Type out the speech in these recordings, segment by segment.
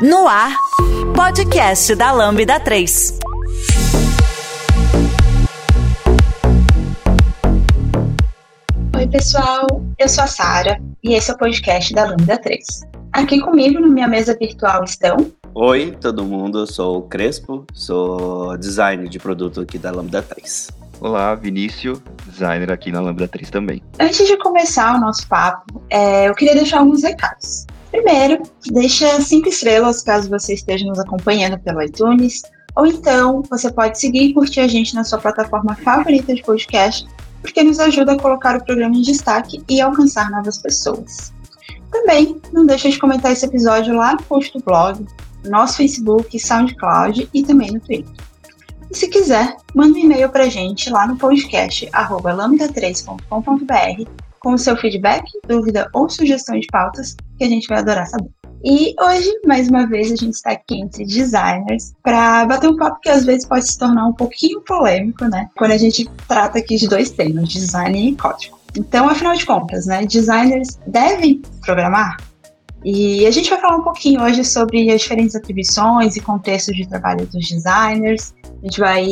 No ar, podcast da Lambda 3. Oi, pessoal. Eu sou a Sara e esse é o podcast da Lambda 3. Aqui comigo na minha mesa virtual estão. Oi, todo mundo. Eu sou o Crespo, sou designer de produto aqui da Lambda 3. Olá, Vinícius, designer aqui na Lambda 3 também. Antes de começar o nosso papo, é, eu queria deixar alguns recados. Primeiro, deixa cinco estrelas caso você esteja nos acompanhando pelo iTunes, ou então você pode seguir e curtir a gente na sua plataforma favorita de podcast, porque nos ajuda a colocar o programa em destaque e alcançar novas pessoas. Também não deixe de comentar esse episódio lá no post do blog, no nosso Facebook, SoundCloud e também no Twitter. E se quiser, manda um e-mail para a gente lá no podcast lambda3.com.br com o seu feedback, dúvida ou sugestão de pautas, que a gente vai adorar saber. E hoje, mais uma vez, a gente está aqui entre designers para bater um papo que às vezes pode se tornar um pouquinho polêmico, né? Quando a gente trata aqui de dois temas, design e código. Então, afinal de contas, né, designers devem programar? E a gente vai falar um pouquinho hoje sobre as diferentes atribuições e contextos de trabalho dos designers. A gente vai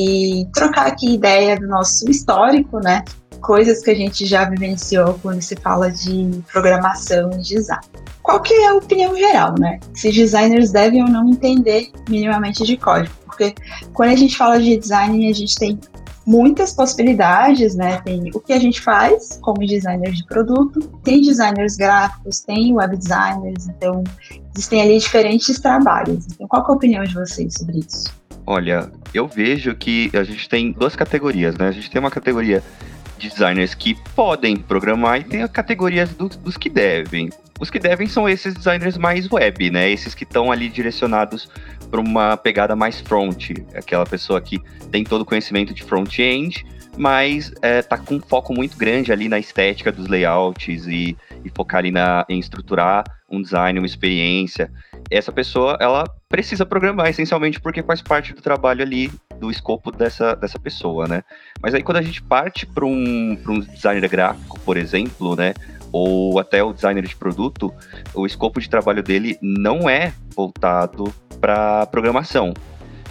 trocar aqui ideia do nosso histórico, né? Coisas que a gente já vivenciou quando se fala de programação e design. Qual que é a opinião geral, né? Se designers devem ou não entender minimamente de código, porque quando a gente fala de design, a gente tem muitas possibilidades, né? Tem o que a gente faz como designer de produto, tem designers gráficos, tem web designers, então existem ali diferentes trabalhos. Então, qual é a opinião de vocês sobre isso? Olha, eu vejo que a gente tem duas categorias, né? A gente tem uma categoria designers que podem programar e tem a categorias do, dos que devem. Os que devem são esses designers mais web, né? Esses que estão ali direcionados para uma pegada mais front, aquela pessoa que tem todo o conhecimento de front-end, mas é, tá com um foco muito grande ali na estética dos layouts e, e focar ali na, em estruturar um design, uma experiência. Essa pessoa, ela precisa programar essencialmente porque faz parte do trabalho ali do escopo dessa, dessa pessoa, né? Mas aí quando a gente parte para um, um designer gráfico, por exemplo, né? Ou até o designer de produto, o escopo de trabalho dele não é voltado para programação.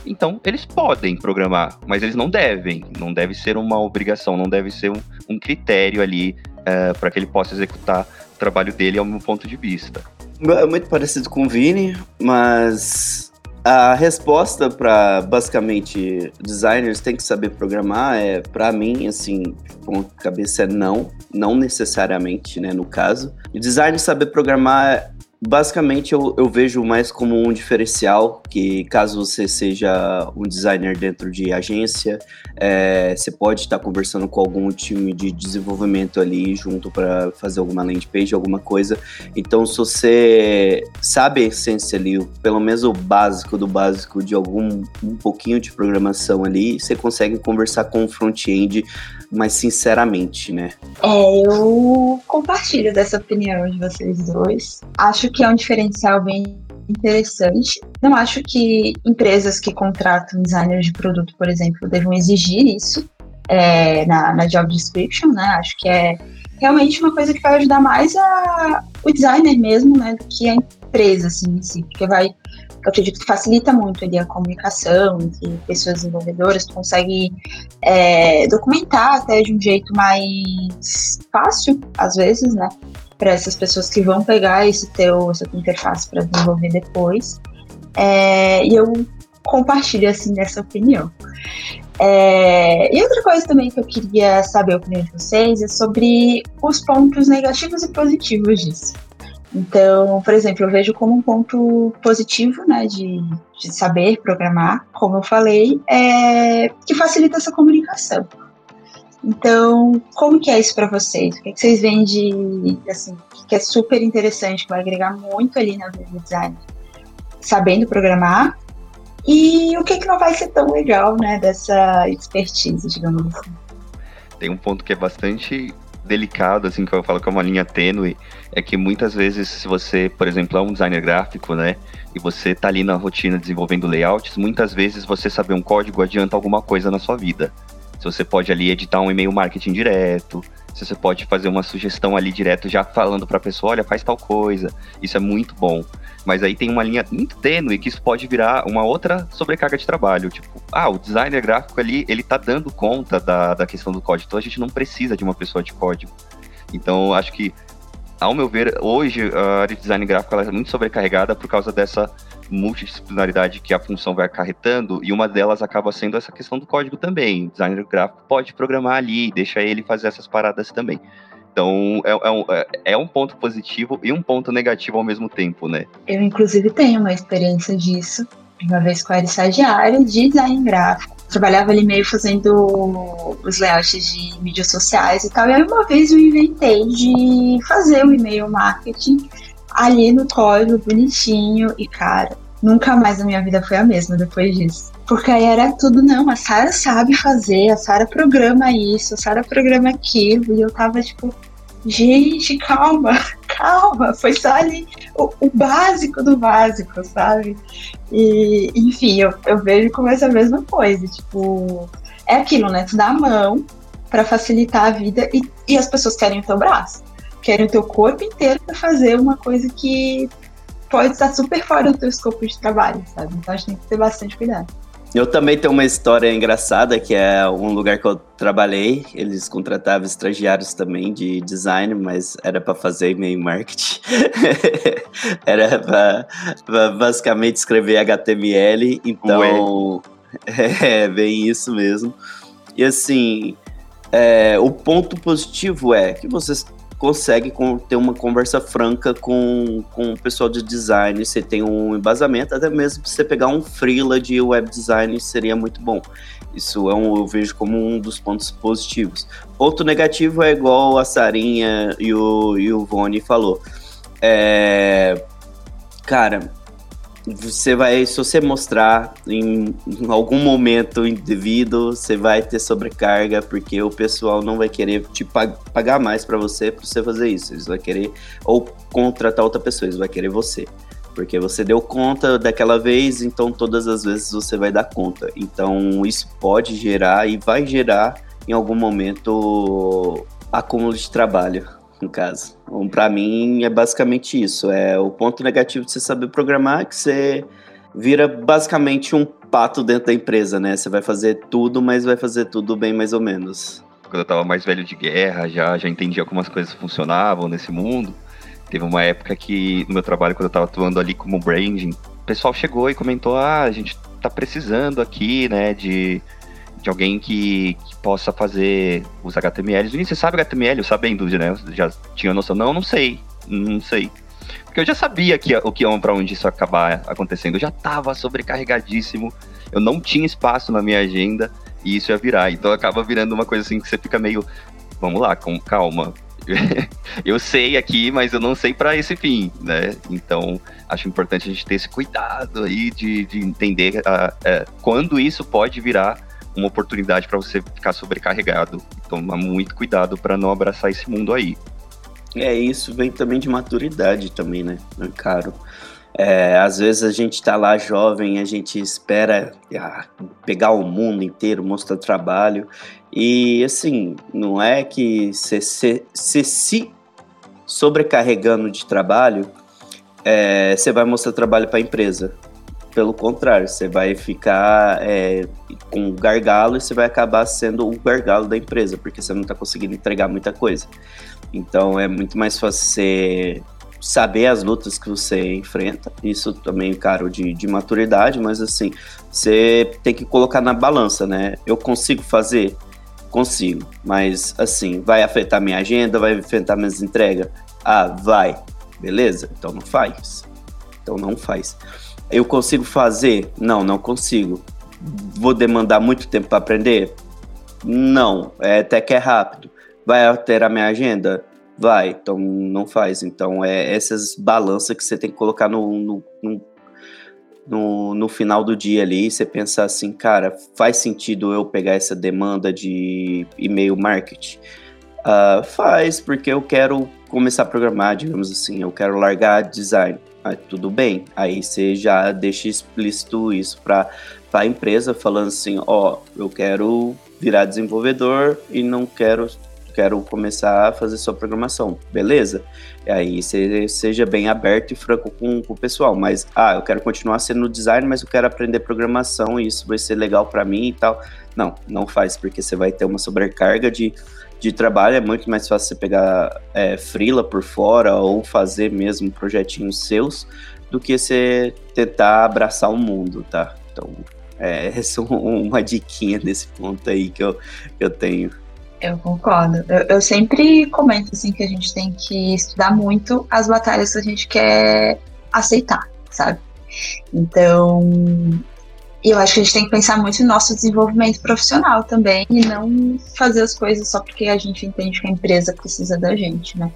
Então, eles podem programar, mas eles não devem. Não deve ser uma obrigação, não deve ser um, um critério ali uh, para que ele possa executar o trabalho dele ao meu ponto de vista. É muito parecido com o Vini, mas a resposta para basicamente designers tem que saber programar é para mim assim com a cabeça é não, não necessariamente, né, no caso. E designer saber programar basicamente eu, eu, vejo mais como um diferencial que caso você seja um designer dentro de agência, é, você pode estar conversando com algum time de desenvolvimento ali junto para fazer alguma landing page, alguma coisa. Então, se você sabe a essência ali, pelo menos o básico do básico de algum um pouquinho de programação ali, você consegue conversar com o front-end mais sinceramente, né? É, eu compartilho dessa opinião de vocês dois. Acho que é um diferencial bem interessante. Não acho que empresas que contratam designers de produto, por exemplo, devam exigir isso é, na, na job description, né? Acho que é realmente uma coisa que vai ajudar mais a, o designer mesmo, né, do que a empresa, assim, em si, porque vai eu acredito que facilita muito ali a comunicação entre pessoas desenvolvedoras, tu consegue é, documentar até de um jeito mais fácil, às vezes, né? Para essas pessoas que vão pegar esse teu, essa tua interface para desenvolver depois. É, e eu compartilho, assim, dessa opinião. É, e outra coisa também que eu queria saber a opinião de vocês é sobre os pontos negativos e positivos disso. Então, por exemplo, eu vejo como um ponto positivo, né, de, de saber programar, como eu falei, é que facilita essa comunicação. Então, como que é isso para vocês? O que, é que vocês veem de, assim, que é super interessante, que vai agregar muito ali na vida design? Sabendo programar. E o que, é que não vai ser tão legal, né, dessa expertise, digamos assim? Tem um ponto que é bastante delicado, assim, que eu falo que é uma linha tênue, é que muitas vezes, se você, por exemplo, é um designer gráfico, né, e você tá ali na rotina desenvolvendo layouts, muitas vezes você saber um código adianta alguma coisa na sua vida. Você pode ali editar um e-mail marketing direto, você pode fazer uma sugestão ali direto já falando para a pessoa, olha, faz tal coisa. Isso é muito bom. Mas aí tem uma linha muito tênue que isso pode virar uma outra sobrecarga de trabalho. Tipo, ah, o designer gráfico ali, ele tá dando conta da, da questão do código. Então a gente não precisa de uma pessoa de código. Então acho que, ao meu ver, hoje a área de design gráfico é muito sobrecarregada por causa dessa multidisciplinaridade que a função vai acarretando, e uma delas acaba sendo essa questão do código também. O designer gráfico pode programar ali, deixa ele fazer essas paradas também. Então, é, é, um, é, é um ponto positivo e um ponto negativo ao mesmo tempo, né? Eu, inclusive, tenho uma experiência disso. Uma vez que eu era estagiária de design gráfico. Trabalhava ali meio fazendo os layouts de mídias sociais e tal. E aí, uma vez eu inventei de fazer um e-mail marketing ali no código bonitinho e cara, nunca mais a minha vida foi a mesma depois disso. Porque aí era tudo, não, a Sara sabe fazer, a Sara programa isso, a Sara programa aquilo, e eu tava tipo, gente, calma, calma, foi só ali o, o básico do básico, sabe? E, enfim, eu, eu vejo como essa mesma coisa, tipo, é aquilo, né? Tu dá a mão para facilitar a vida e, e as pessoas querem o teu braço querem o teu corpo inteiro para fazer uma coisa que pode estar super fora do teu escopo de trabalho, sabe? Então a gente tem que ter bastante cuidado. Eu também tenho uma história engraçada, que é um lugar que eu trabalhei. Eles contratavam estagiários também de design, mas era para fazer e-mail marketing. era para basicamente escrever HTML. Então, é bem isso mesmo. E assim, é, o ponto positivo é que vocês consegue ter uma conversa franca com, com o pessoal de design, você tem um embasamento, até mesmo você pegar um freela de web design seria muito bom. Isso é um, eu vejo como um dos pontos positivos. Ponto negativo é igual a Sarinha e o, e o Vone falou. É, cara, você vai, se você mostrar em, em, algum momento indevido, você vai ter sobrecarga, porque o pessoal não vai querer te pag pagar mais para você para você fazer isso. Eles vão querer ou contratar outra pessoa, eles vão querer você. Porque você deu conta daquela vez, então todas as vezes você vai dar conta. Então isso pode gerar e vai gerar em algum momento acúmulo de trabalho no caso. Então, para mim é basicamente isso. É o ponto negativo de você saber programar é que você vira basicamente um pato dentro da empresa, né? Você vai fazer tudo, mas vai fazer tudo bem mais ou menos. Quando eu tava mais velho de guerra, já já entendia como as coisas funcionavam nesse mundo. Teve uma época que no meu trabalho quando eu tava atuando ali como branding, o pessoal chegou e comentou: "Ah, a gente tá precisando aqui, né, de de alguém que, que, possa fazer os HTMLs. E você sabe HTML, sabendo, né? Já tinha noção. Não, não sei. Não sei. Porque eu já sabia que, o que para onde isso acabar acontecendo. Eu já estava sobrecarregadíssimo. Eu não tinha espaço na minha agenda e isso ia virar. Então acaba virando uma coisa assim que você fica meio. Vamos lá, com calma. eu sei aqui, mas eu não sei para esse fim, né? Então, acho importante a gente ter esse cuidado aí de, de entender uh, uh, quando isso pode virar uma oportunidade para você ficar sobrecarregado. Tomar muito cuidado para não abraçar esse mundo aí. É, isso vem também de maturidade também, né? É caro. É, às vezes a gente tá lá jovem, a gente espera ah, pegar o mundo inteiro, mostrar trabalho. E assim, não é que você se, se, se sobrecarregando de trabalho, você é, vai mostrar trabalho para a empresa. Pelo contrário, você vai ficar é, com gargalo e você vai acabar sendo o gargalo da empresa, porque você não está conseguindo entregar muita coisa. Então é muito mais fácil você saber as lutas que você enfrenta. Isso também, cara, de, de maturidade, mas assim, você tem que colocar na balança, né? Eu consigo fazer? Consigo, mas assim, vai afetar minha agenda, vai afetar minhas entregas? Ah, vai. Beleza? Então não faz. Então não faz. Eu consigo fazer? Não, não consigo. Vou demandar muito tempo para aprender? Não, é até que é rápido. Vai alterar minha agenda? Vai, então não faz. Então é essas balanças que você tem que colocar no, no, no, no, no final do dia ali. Você pensar assim, cara, faz sentido eu pegar essa demanda de e-mail marketing? Uh, faz, porque eu quero começar a programar, digamos assim, eu quero largar design. Ah, tudo bem. Aí você já deixa explícito isso para a empresa, falando assim: ó, eu quero virar desenvolvedor e não quero quero começar a fazer sua programação, beleza? E aí você seja bem aberto e franco com, com, o pessoal, mas ah, eu quero continuar sendo designer, mas eu quero aprender programação e isso vai ser legal para mim e tal. Não, não faz, porque você vai ter uma sobrecarga de, de trabalho, é muito mais fácil você pegar é, freela por fora ou fazer mesmo projetinhos seus do que você tentar abraçar o mundo, tá? Então, é, essa é uma diquinha desse ponto aí que eu, que eu tenho. Eu concordo. Eu, eu, sempre comento assim que a gente tem que estudar muito as batalhas que a gente quer aceitar, sabe? Então, eu acho que a gente tem que pensar muito no nosso desenvolvimento profissional também e não fazer as coisas só porque a gente entende que a empresa precisa da gente, né?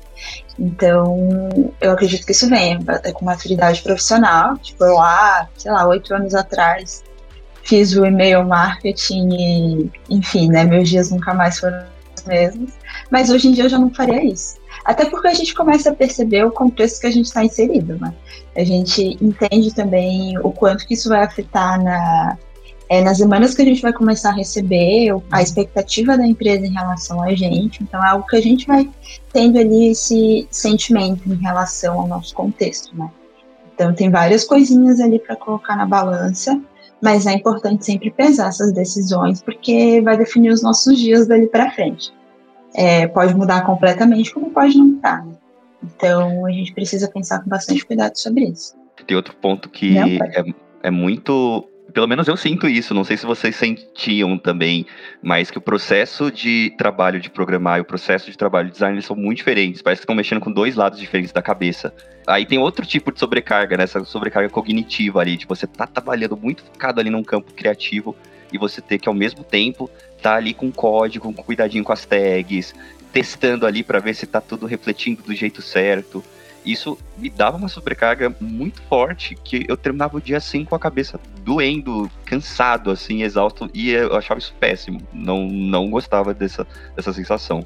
Então, eu acredito que isso vem com maturidade profissional. Tipo, eu lá, sei lá, oito anos atrás, fiz o e-mail marketing e, enfim, né, meus dias nunca mais foram os mesmos. Mas hoje em dia eu já não faria isso. Até porque a gente começa a perceber o contexto que a gente está inserido, né? A gente entende também o quanto que isso vai afetar na, é, nas demandas que a gente vai começar a receber, a expectativa da empresa em relação a gente. Então, é algo que a gente vai tendo ali esse sentimento em relação ao nosso contexto, né? Então, tem várias coisinhas ali para colocar na balança mas é importante sempre pesar essas decisões, porque vai definir os nossos dias dali para frente. É, pode mudar completamente, como pode não mudar. Né? Então, a gente precisa pensar com bastante cuidado sobre isso. Tem outro ponto que é, é muito pelo menos eu sinto isso, não sei se vocês sentiam também, mas que o processo de trabalho de programar e o processo de trabalho de design são muito diferentes. Parece que estão mexendo com dois lados diferentes da cabeça. Aí tem outro tipo de sobrecarga, né? Essa sobrecarga cognitiva ali, de você tá trabalhando muito focado ali num campo criativo e você ter que ao mesmo tempo tá ali com código, com cuidadinho com as tags, testando ali para ver se tá tudo refletindo do jeito certo isso me dava uma sobrecarga muito forte que eu terminava o dia assim com a cabeça doendo, cansado, assim, exausto, e eu achava isso péssimo. Não, não gostava dessa, dessa sensação.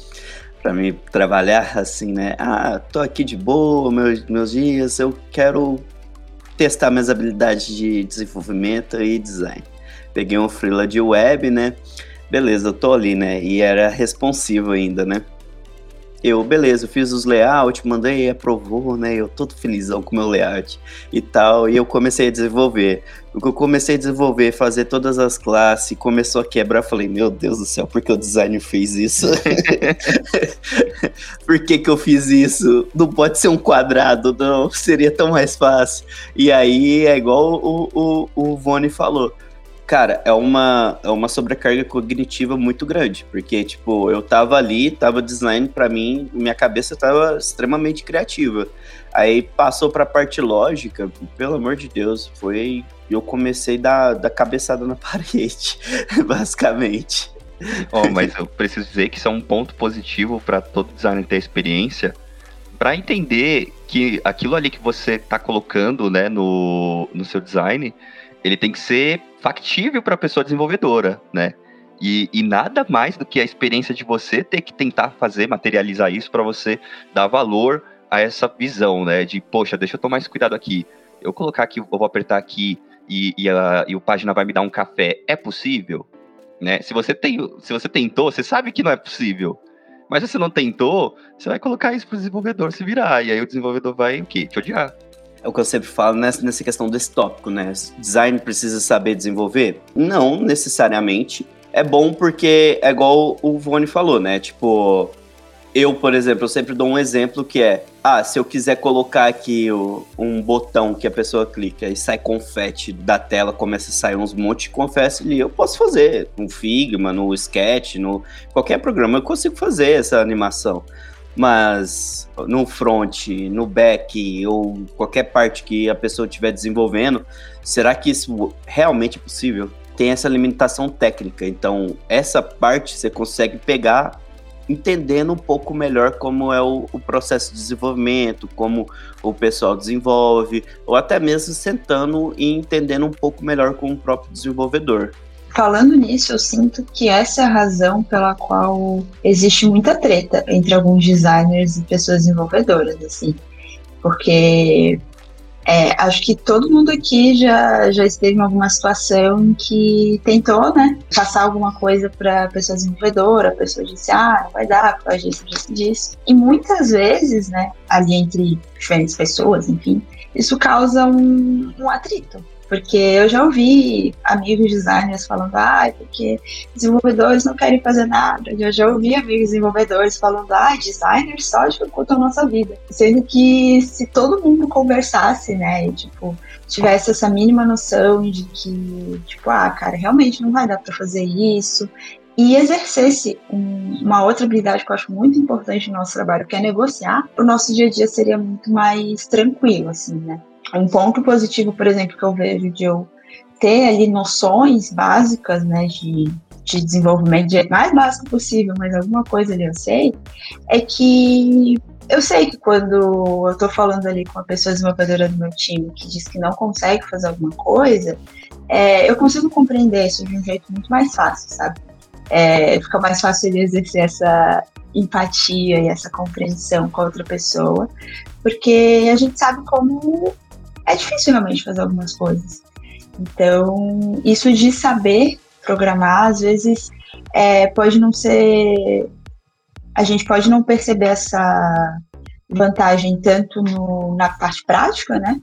para me trabalhar assim, né? Ah, tô aqui de boa, meus, meus dias, eu quero testar minhas habilidades de desenvolvimento e design. Peguei um freela de web, né? Beleza, eu tô ali, né? E era responsivo ainda, né? Eu, beleza, eu fiz os layouts, mandei, aprovou, né? Eu todo felizão com meu layout e tal. E eu comecei a desenvolver. Que eu comecei a desenvolver, fazer todas as classes, começou a quebrar. Falei, meu Deus do céu, por que o designer fez isso? por que, que eu fiz isso? Não pode ser um quadrado, não. Seria tão mais fácil. E aí é igual o, o, o Vone falou cara, é uma, é uma sobrecarga cognitiva muito grande, porque, tipo, eu tava ali, tava design para mim, minha cabeça tava extremamente criativa. Aí passou pra parte lógica, pelo amor de Deus, foi. Eu comecei da, da cabeçada na parede, basicamente. Oh, mas eu preciso dizer que isso é um ponto positivo para todo designer ter experiência, para entender que aquilo ali que você tá colocando, né, no, no seu design, ele tem que ser factível para a pessoa desenvolvedora, né? E, e, nada mais do que a experiência de você ter que tentar fazer, materializar isso para você dar valor a essa visão, né? De, poxa, deixa eu tomar esse cuidado aqui. Eu colocar aqui, eu vou apertar aqui e, e, a, e o página vai me dar um café. É possível? Né? Se, você tem, se você tentou, você sabe que não é possível. Mas se você não tentou, você vai colocar isso para o desenvolvedor se virar. E aí o desenvolvedor vai o quê? Te odiar é o que eu sempre falo nessa, nessa questão desse tópico, né? Design precisa saber desenvolver? Não necessariamente. É bom porque é igual o Vone falou, né? Tipo, eu, por exemplo, eu sempre dou um exemplo que é: ah, se eu quiser colocar aqui o, um botão que a pessoa clica e sai confete da tela, começa a sair uns monte de confete ali, eu posso fazer. No Figma, no Sketch, no qualquer programa eu consigo fazer essa animação. Mas no front, no back ou qualquer parte que a pessoa estiver desenvolvendo, será que isso realmente é possível? tem essa limitação técnica. Então, essa parte você consegue pegar entendendo um pouco melhor como é o, o, processo de desenvolvimento, como o pessoal desenvolve, ou até mesmo sentando e entendendo um pouco melhor com o próprio desenvolvedor. Falando nisso, eu sinto que essa é a razão pela qual existe muita treta entre alguns designers e pessoas desenvolvedoras, assim. Porque é, acho que todo mundo aqui já, já esteve em alguma situação em que tentou, né, passar alguma coisa para pessoa desenvolvedora, a pessoa disse, ah, não vai dar, por causa disso, disso, disso. E muitas vezes, né, ali entre diferentes pessoas, enfim, isso causa um, um atrito. Porque eu já ouvi amigos designers falando, ah, porque desenvolvedores não querem fazer nada. Eu já ouvi amigos desenvolvedores falando, ah, designers só dificultam a nossa vida. Sendo que se todo mundo conversasse, né, e tipo, tivesse essa mínima noção de que, tipo, ah, cara, realmente não vai dar para fazer isso, e exercesse um, uma outra habilidade que eu acho muito importante no nosso trabalho, que é negociar, o nosso dia a dia seria muito mais tranquilo, assim, né? Um ponto positivo, por exemplo, que eu vejo de eu ter ali noções básicas, né, de, de desenvolvimento, de, mais básico possível, mas alguma coisa ali eu sei, é que eu sei que quando eu estou falando ali com uma pessoa desenvolvedora do meu time que diz que não consegue fazer alguma coisa, é, eu consigo compreender isso de um jeito muito mais fácil, sabe? É, fica mais fácil ele exercer essa empatia e essa compreensão com a outra pessoa, porque a gente sabe como é difícil realmente fazer algumas coisas. Então, isso de saber programar, às vezes, é, pode não ser. A gente pode não perceber essa vantagem tanto no, na parte prática, né?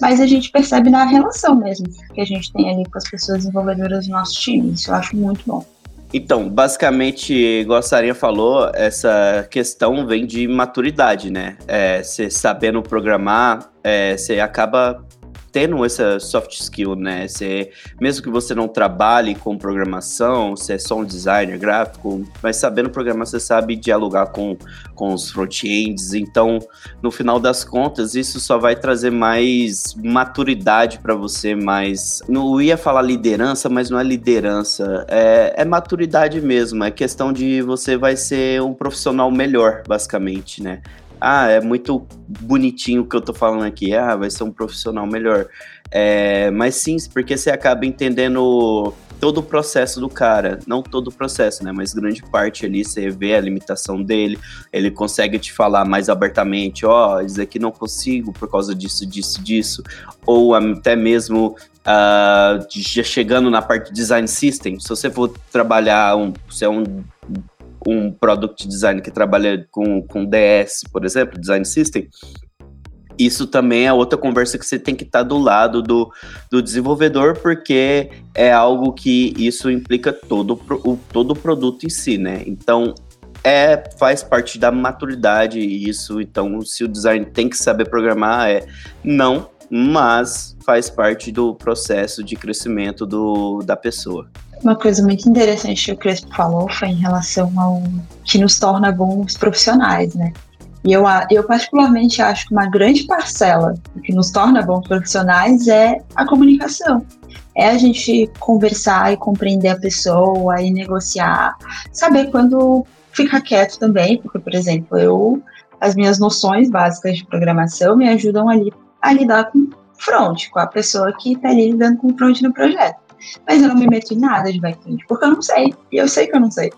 Mas a gente percebe na relação mesmo que a gente tem ali com as pessoas desenvolvedoras do nosso time. Isso eu acho muito bom. Então, basicamente, igual a Sarinha falou, essa questão vem de maturidade, né? É, você sabendo programar, é, você acaba tendo essa soft skill, né? Você, mesmo que você não trabalhe com programação, você é só um designer gráfico, mas sabendo programar, você sabe dialogar com, com os front-ends. Então, no final das contas, isso só vai trazer mais maturidade para você, mais. Não ia falar liderança, mas não é liderança, é, é maturidade mesmo. É questão de você vai ser um profissional melhor, basicamente, né? Ah, é muito bonitinho o que eu tô falando aqui, ah, vai ser um profissional melhor. É, mas sim, porque você acaba entendendo todo o processo do cara, não todo o processo, né, mas grande parte ali você vê a limitação dele, ele consegue te falar mais abertamente, ó, oh, isso aqui não consigo por causa disso, disso, disso, ou até mesmo uh, já chegando na parte de design system, se você for trabalhar, um, se é um um product design que trabalha com, com DS, por exemplo, design system, isso também é outra conversa que você tem que estar tá do lado do, do desenvolvedor, porque é algo que isso implica todo o, todo o produto em si, né? Então, é faz parte da maturidade isso. Então, se o design tem que saber programar, é não, mas faz parte do processo de crescimento do, da pessoa. Uma coisa muito interessante que o Crespo falou foi em relação ao que nos torna bons profissionais, né? E eu, eu particularmente acho que uma grande parcela do que nos torna bons profissionais é a comunicação. É a gente conversar e compreender a pessoa e negociar, saber quando ficar quieto também, porque, por exemplo, eu as minhas noções básicas de programação me ajudam ali a lidar com front, com a pessoa que está ali lidando com front no projeto mas eu não me meto em nada de back-end, porque eu não sei, e eu sei que eu não sei.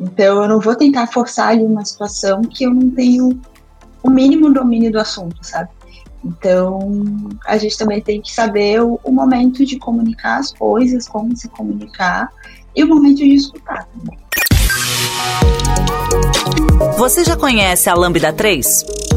Então eu não vou tentar forçar ali uma situação que eu não tenho o mínimo domínio do assunto, sabe? Então a gente também tem que saber o, o momento de comunicar as coisas, como se comunicar, e o momento de escutar também. Você já conhece a Lambda 3?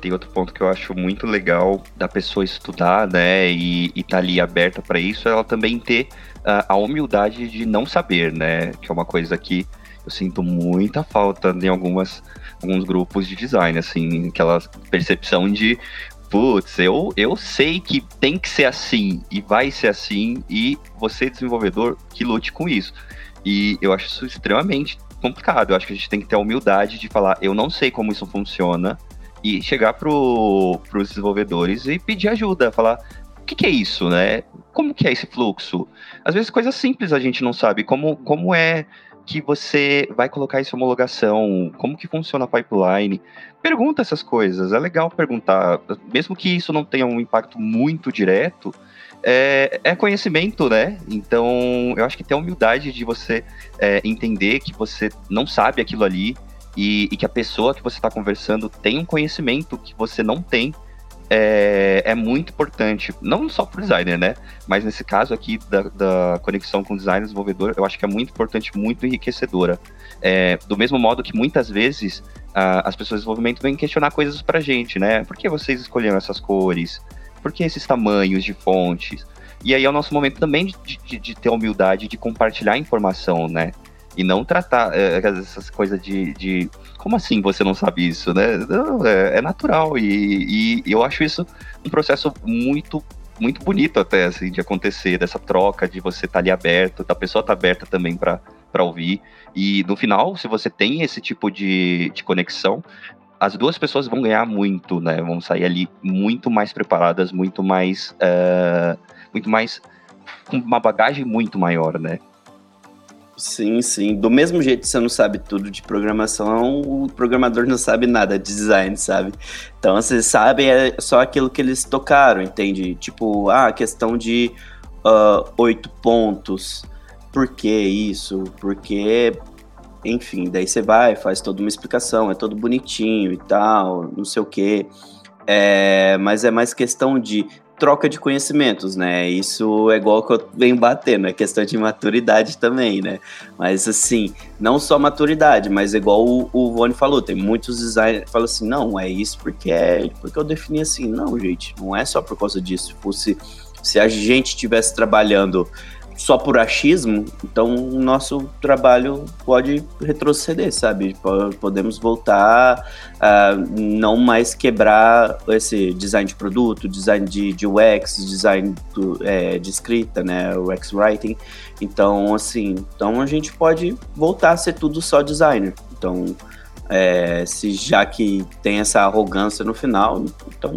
Tem outro ponto que eu acho muito legal da pessoa estudar, né, e, estar tá ali aberta para isso, ela também ter uh, a humildade de não saber, né, que é uma coisa que eu Eu sinto muita falta em algumas, alguns grupos de design, assim, aquela percepção de putz, eu, eu sei que tem que ser assim e vai ser assim, e você, desenvolvedor, que lute com isso. E eu acho isso extremamente complicado. Eu acho que a gente tem que ter a humildade de falar, eu não sei como isso funciona, e chegar para os desenvolvedores e pedir ajuda, falar, o que, que, é isso, né? Como que é esse fluxo? Às vezes coisas simples a gente não sabe, como, como é que você vai colocar essa homologação, como que funciona a pipeline. Pergunta essas coisas, é legal perguntar, mesmo que isso não tenha um impacto muito direto, é, é conhecimento, né? Então, eu acho que tem a humildade de você é, entender que você não sabe aquilo ali e, e que a pessoa que você está conversando tem um conhecimento que você não tem é, é, muito importante, não só para o designer, né? Mas nesse caso aqui da, da conexão com o designer desenvolvedor, eu acho que é muito importante, muito enriquecedora. É, do mesmo modo que muitas vezes a, as pessoas de desenvolvimento vêm questionar coisas para gente, né? Por que vocês escolheram essas cores? Por que esses tamanhos de fontes? E aí é o nosso momento também de, de, de ter humildade de compartilhar informação, né? E não tratar é, essas coisas de, de, Como assim você não sabe isso, né? Não, é, é, natural. E, e eu acho isso um processo muito muito bonito até, assim, de acontecer, dessa troca, de você estar tá ali aberto, da pessoa estar tá aberta também para ouvir. E no final, se você tem esse tipo de, de conexão, as duas pessoas vão ganhar muito, né? Vão sair ali muito mais preparadas, muito mais. Uh, muito mais. com uma bagagem muito maior, né? Sim, sim. Do mesmo jeito que você não sabe tudo de programação, o programador não sabe nada de design, sabe? Então, vocês sabem é só aquilo que eles tocaram, entende? Tipo, ah, a questão de uh, oito pontos. Por que isso? Porque, enfim, daí você vai, faz toda uma explicação, é todo bonitinho e tal, não sei o quê. É, mas é mais questão de troca de conhecimentos, né? Isso é igual que eu venho batendo, é questão de maturidade também, né? Mas assim, não só maturidade, mas igual o, o Vone falou, tem muitos designers que falam assim, não, é isso porque é porque eu defini assim. Não, gente, não é só por causa disso. Se fosse se a gente estivesse trabalhando só por achismo, então o nosso trabalho pode retroceder, sabe? Podemos voltar a não mais quebrar esse design de produto, design de, de UX, design do, é, de escrita, né? UX writing. Então, assim, então a gente pode voltar a ser tudo só designer. Então, é, se já que tem essa arrogância no final, então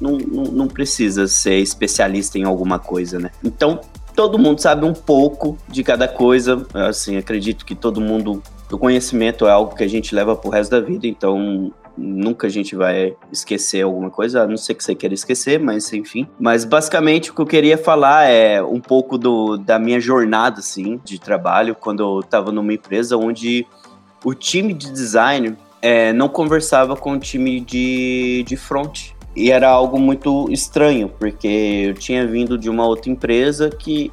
não, não, não, precisa ser especialista em alguma coisa, né? Então, todo mundo sabe um pouco de cada coisa. Assim, acredito que todo mundo. O conhecimento é algo que a gente leva pro resto da vida, então nunca a gente vai esquecer alguma coisa, a não ser que você queira esquecer, mas enfim. Mas basicamente o que eu queria falar é um pouco do, da minha jornada, assim, de trabalho, quando eu estava numa empresa onde o time de design é, não conversava com o time de, de front. E era algo muito estranho, porque eu tinha vindo de uma outra empresa que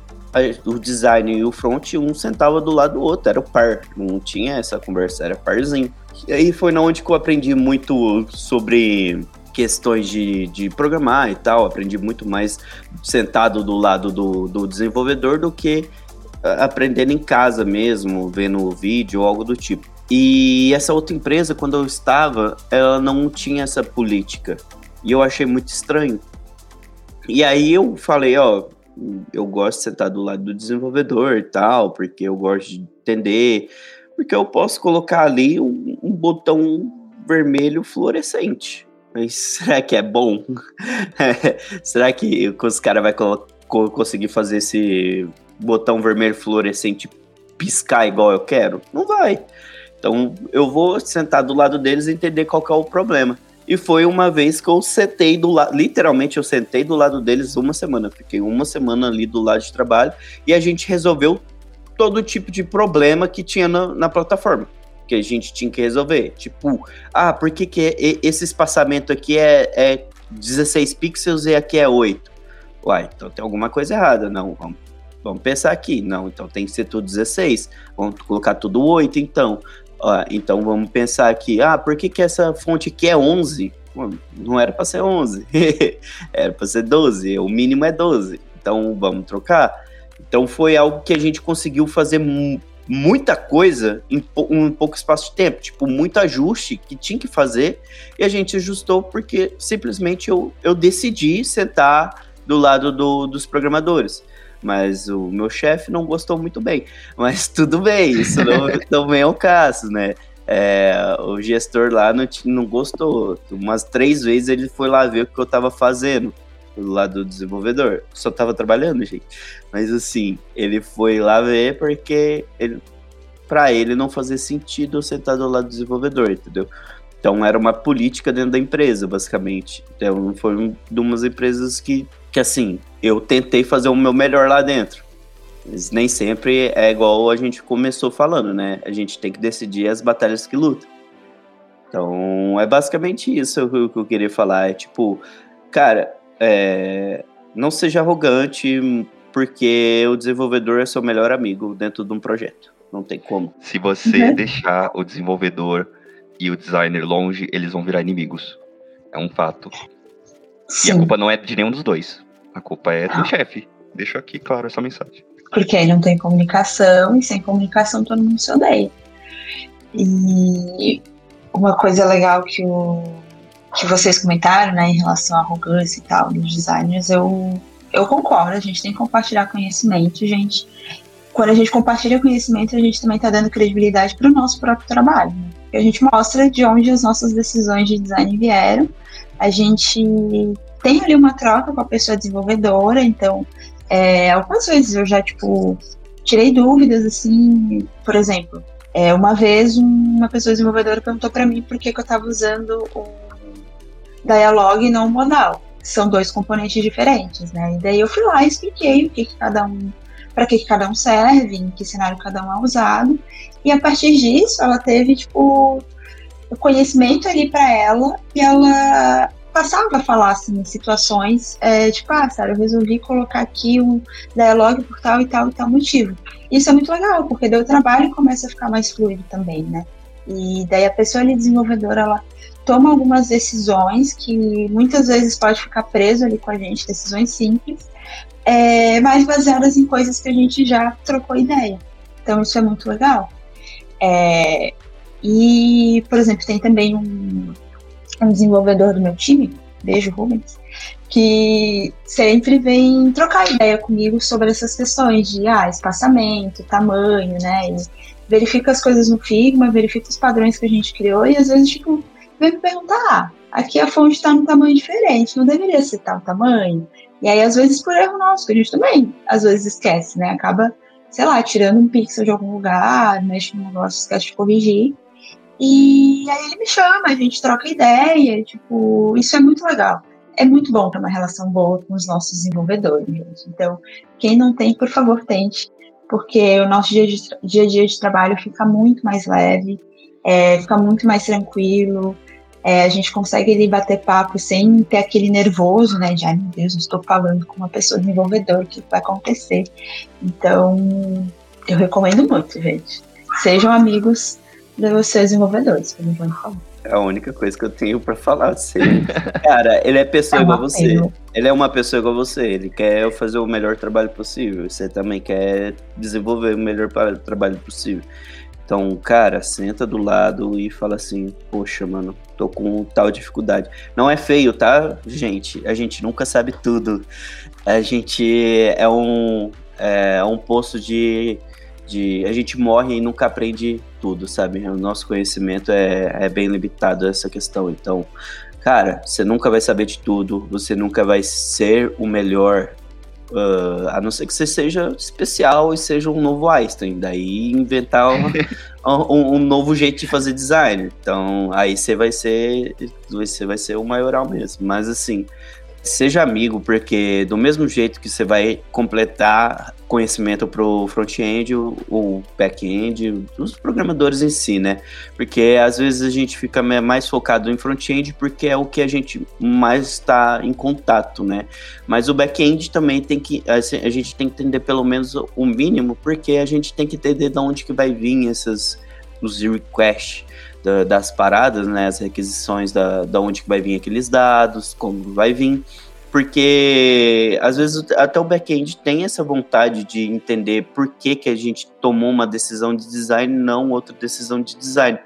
o design e o front, um sentava do lado do outro, era o par, não tinha essa conversa, era parzinho. E aí foi na onde que eu aprendi muito sobre questões de, de programar e tal, aprendi muito mais sentado do lado do, do desenvolvedor do que aprendendo em casa mesmo, vendo vídeo ou algo do tipo. E essa outra empresa, quando eu estava, ela não tinha essa política. E eu achei muito estranho. E aí eu falei, ó, eu gosto de sentar do lado do desenvolvedor e tal, porque eu gosto de entender, porque eu posso colocar ali um, um botão vermelho fluorescente. Mas será que é bom? será que os caras vão conseguir fazer esse botão vermelho fluorescente piscar igual eu quero? Não vai. Então eu vou sentar do lado deles e entender qual é o problema. E foi uma vez que eu sentei do lado, literalmente eu sentei do lado deles uma semana. Fiquei uma semana ali do lado de trabalho e a gente resolveu todo tipo de problema que tinha na, na plataforma. Que a gente tinha que resolver. Tipo, ah, por que, que é, esse espaçamento aqui é, é 16 pixels e aqui é 8? Uai, então tem alguma coisa errada. Não, vamos, vamos pensar aqui. Não, então tem que ser tudo 16. Vamos colocar tudo 8, então. Ó, então vamos pensar aqui, ah, por que, que essa fonte aqui é 11? Não era para ser 11, era para ser 12, o mínimo é 12. Então vamos trocar. Então foi algo que a gente conseguiu fazer muita coisa em um pouco espaço de tempo, tipo, muito ajuste que tinha que fazer e a gente ajustou porque simplesmente eu, eu decidi sentar do lado do, dos programadores. Mas o meu chefe não gostou muito bem. Mas tudo bem, isso não, também é o caso, né? É, o gestor lá não, não gostou. Umas três vezes ele foi lá ver o que eu tava fazendo do lado do desenvolvedor. Só tava trabalhando, gente. Mas assim, ele foi lá ver porque ele, para ele não fazia sentido eu sentar do lado do desenvolvedor, entendeu? Então era uma política dentro da empresa, basicamente. Então foi uma de umas empresas que, que assim, eu tentei fazer o meu melhor lá dentro. Mas nem sempre é igual a gente começou falando, né? A gente tem que decidir as batalhas que luta. Então é basicamente isso que eu, que eu queria falar. É tipo, cara, é, não seja arrogante porque o desenvolvedor é seu melhor amigo dentro de um projeto. Não tem como. Se você uhum. deixar o desenvolvedor e o designer longe, eles vão virar inimigos. É um fato. Sim. E a culpa não é de nenhum dos dois. A culpa é do ah. chefe. Deixo aqui claro essa mensagem. Porque aí não tem comunicação e sem comunicação todo mundo se odeia. E uma coisa legal que o que vocês comentaram, né, em relação à arrogância e tal dos designers, eu, eu concordo, a gente tem que compartilhar conhecimento, gente. Quando a gente compartilha conhecimento, a gente também está dando credibilidade para o nosso próprio trabalho. Né? A gente mostra de onde as nossas decisões de design vieram. A gente tem ali uma troca com a pessoa desenvolvedora, então é, algumas vezes eu já, tipo, tirei dúvidas, assim, por exemplo, é, uma vez uma pessoa desenvolvedora perguntou para mim por que, que eu estava usando um dialogue não modal. São dois componentes diferentes, né? E daí eu fui lá e expliquei o que, que cada um, para que, que cada um serve, em que cenário cada um é usado. E a partir disso, ela teve, tipo, o conhecimento ali para ela e ela passava a falar assim, em situações, é, tipo, ah, Sarah, eu resolvi colocar aqui um dialogue por tal e tal e tal motivo. Isso é muito legal, porque o trabalho começa a ficar mais fluido também, né? E daí a pessoa ali desenvolvedora, ela toma algumas decisões que muitas vezes pode ficar preso ali com a gente, decisões simples, é, mas baseadas em coisas que a gente já trocou ideia. Então isso é muito legal. É, e, por exemplo, tem também um, um desenvolvedor do meu time, beijo Rubens, que sempre vem trocar ideia comigo sobre essas questões de ah, espaçamento, tamanho, né? E verifica as coisas no Figma, verifica os padrões que a gente criou e às vezes, tipo, vem me perguntar, ah, aqui a fonte está num tamanho diferente, não deveria ser tal tamanho? E aí, às vezes, por erro nosso, que a gente também, às vezes, esquece, né? Acaba, sei lá, tirando um pixel de algum lugar, mexe no negócio, esquece de corrigir. E aí ele me chama, a gente troca ideia, tipo, isso é muito legal. É muito bom ter uma relação boa com os nossos desenvolvedores. Então, quem não tem, por favor, tente, porque o nosso dia, de, dia a dia de trabalho fica muito mais leve, é, fica muito mais tranquilo, é, a gente consegue ali bater papo sem ter aquele nervoso, né? De ai meu Deus, estou falando com uma pessoa desenvolvedora, o que vai acontecer? Então, eu recomendo muito, gente. Sejam amigos dos seus desenvolvedores, como o João falou. É a única coisa que eu tenho para falar de você. Cara, ele é pessoa é igual você. Ele é uma pessoa igual você. Ele quer fazer o melhor trabalho possível. Você também quer desenvolver o melhor trabalho possível. Então, cara, senta do lado e fala assim: Poxa, mano, tô com tal dificuldade. Não é feio, tá, gente? A gente nunca sabe tudo. A gente é um, é um poço de, de. A gente morre e nunca aprende tudo, sabe? O nosso conhecimento é, é bem limitado a essa questão. Então, cara, você nunca vai saber de tudo, você nunca vai ser o melhor Uh, a não ser que você seja especial e seja um novo Einstein, daí inventar um, um, um, novo jeito de fazer design. Então, aí você vai ser você vai ser o maioral mesmo. Mas assim, seja amigo, porque do mesmo jeito que você vai completar conhecimento para o front-end, o back-end, os programadores em si, né? Porque às vezes a gente fica mais focado em front-end porque é o que a gente mais está em contato, né? Mas o back-end também tem que a gente tem que entender pelo menos o mínimo, porque a gente tem que entender de onde que vai vir essas os requests da, das paradas, né, as requisições da, da onde que vai vir aqueles dados, como vai vir, porque às vezes até o back-end tem essa vontade de entender por que, que a gente tomou uma decisão de design, não outra decisão de design.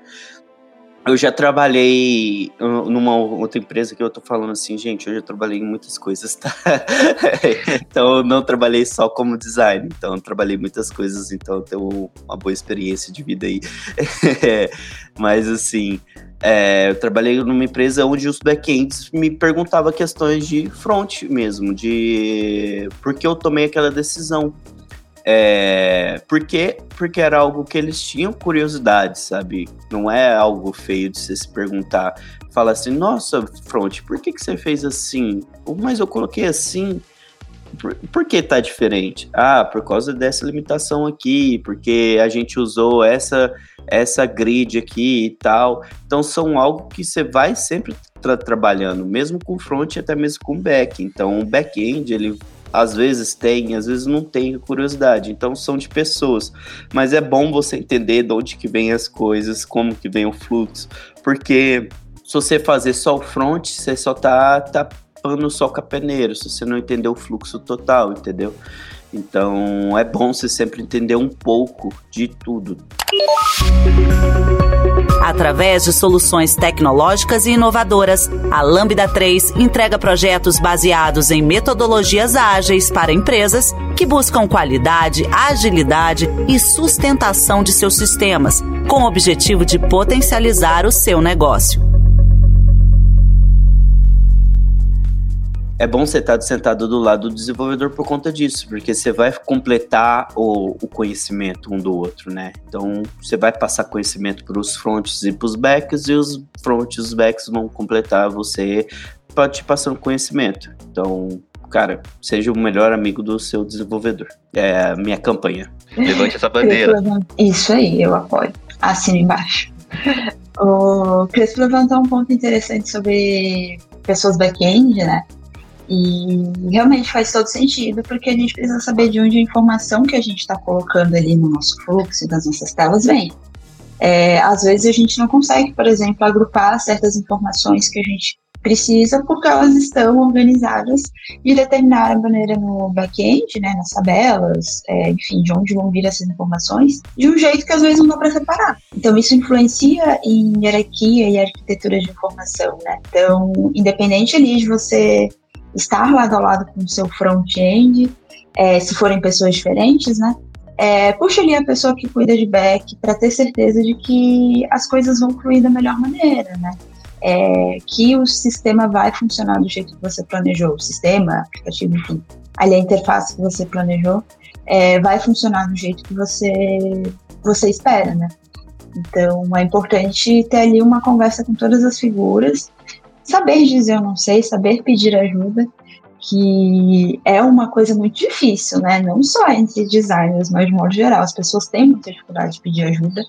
Eu já trabalhei numa outra empresa que eu tô falando assim, gente, eu já trabalhei em muitas coisas, tá? então eu não trabalhei só como design, então eu trabalhei muitas coisas, então eu tenho uma boa experiência de vida aí. Mas assim, é, eu trabalhei numa empresa onde os backends me perguntavam questões de front mesmo, de por que eu tomei aquela decisão. É, porque, porque era algo que eles tinham curiosidade, sabe? Não é algo feio de você se perguntar. Fala assim, nossa, front, por que, que você fez assim? Mas eu coloquei assim. Por, por, que tá diferente? Ah, por causa dessa limitação aqui, porque a gente usou essa essa grid aqui e tal. Então são algo que você vai sempre tra trabalhando, mesmo com front e até mesmo com back. Então o back-end ele às vezes tem, às vezes não tem curiosidade. Então são de pessoas. Mas é bom você entender de onde que vem as coisas, como que vem o fluxo, porque se você fazer só o front, você só tá tapando só com a peneira, se você não entender o fluxo total, entendeu? Então é bom você sempre entender um pouco de tudo. Através de soluções tecnológicas e inovadoras, a Lambda 3 entrega projetos baseados em metodologias ágeis para empresas que buscam qualidade, agilidade e sustentação de seus sistemas, com o objetivo de potencializar o seu negócio. É bom você estar sentado do lado do desenvolvedor por conta disso, porque você vai completar o, o conhecimento um do outro, né? Então, você vai passar conhecimento para os fronts e para os backs, e os fronts e os backs vão completar você para te passando conhecimento. Então, cara, seja o melhor amigo do seu desenvolvedor. É a minha campanha. Levante essa bandeira. Isso aí, eu apoio. Assino embaixo. o Crespo levantou um ponto interessante sobre pessoas back-end, né? E realmente faz todo sentido, porque a gente precisa saber de onde a informação que a gente está colocando ali no nosso fluxo, das nossas telas, vem. É, às vezes a gente não consegue, por exemplo, agrupar certas informações que a gente precisa porque elas estão organizadas de determinada maneira no back-end, né, nas tabelas, é, enfim, de onde vão vir essas informações, de um jeito que às vezes não dá para separar. Então isso influencia em hierarquia e arquitetura de informação, né? Então, independente ali de você estar lado a lado com o seu front-end, é, se forem pessoas diferentes, né? É, puxa ali a pessoa que cuida de back para ter certeza de que as coisas vão fluir da melhor maneira, né? É, que o sistema vai funcionar do jeito que você planejou, o sistema, aplicativo, enfim, ali a interface que você planejou, é, vai funcionar do jeito que você, você espera, né? Então é importante ter ali uma conversa com todas as figuras saber dizer eu não sei, saber pedir ajuda, que é uma coisa muito difícil, né? Não só entre designers, mas de modo geral. As pessoas têm muita dificuldade de pedir ajuda,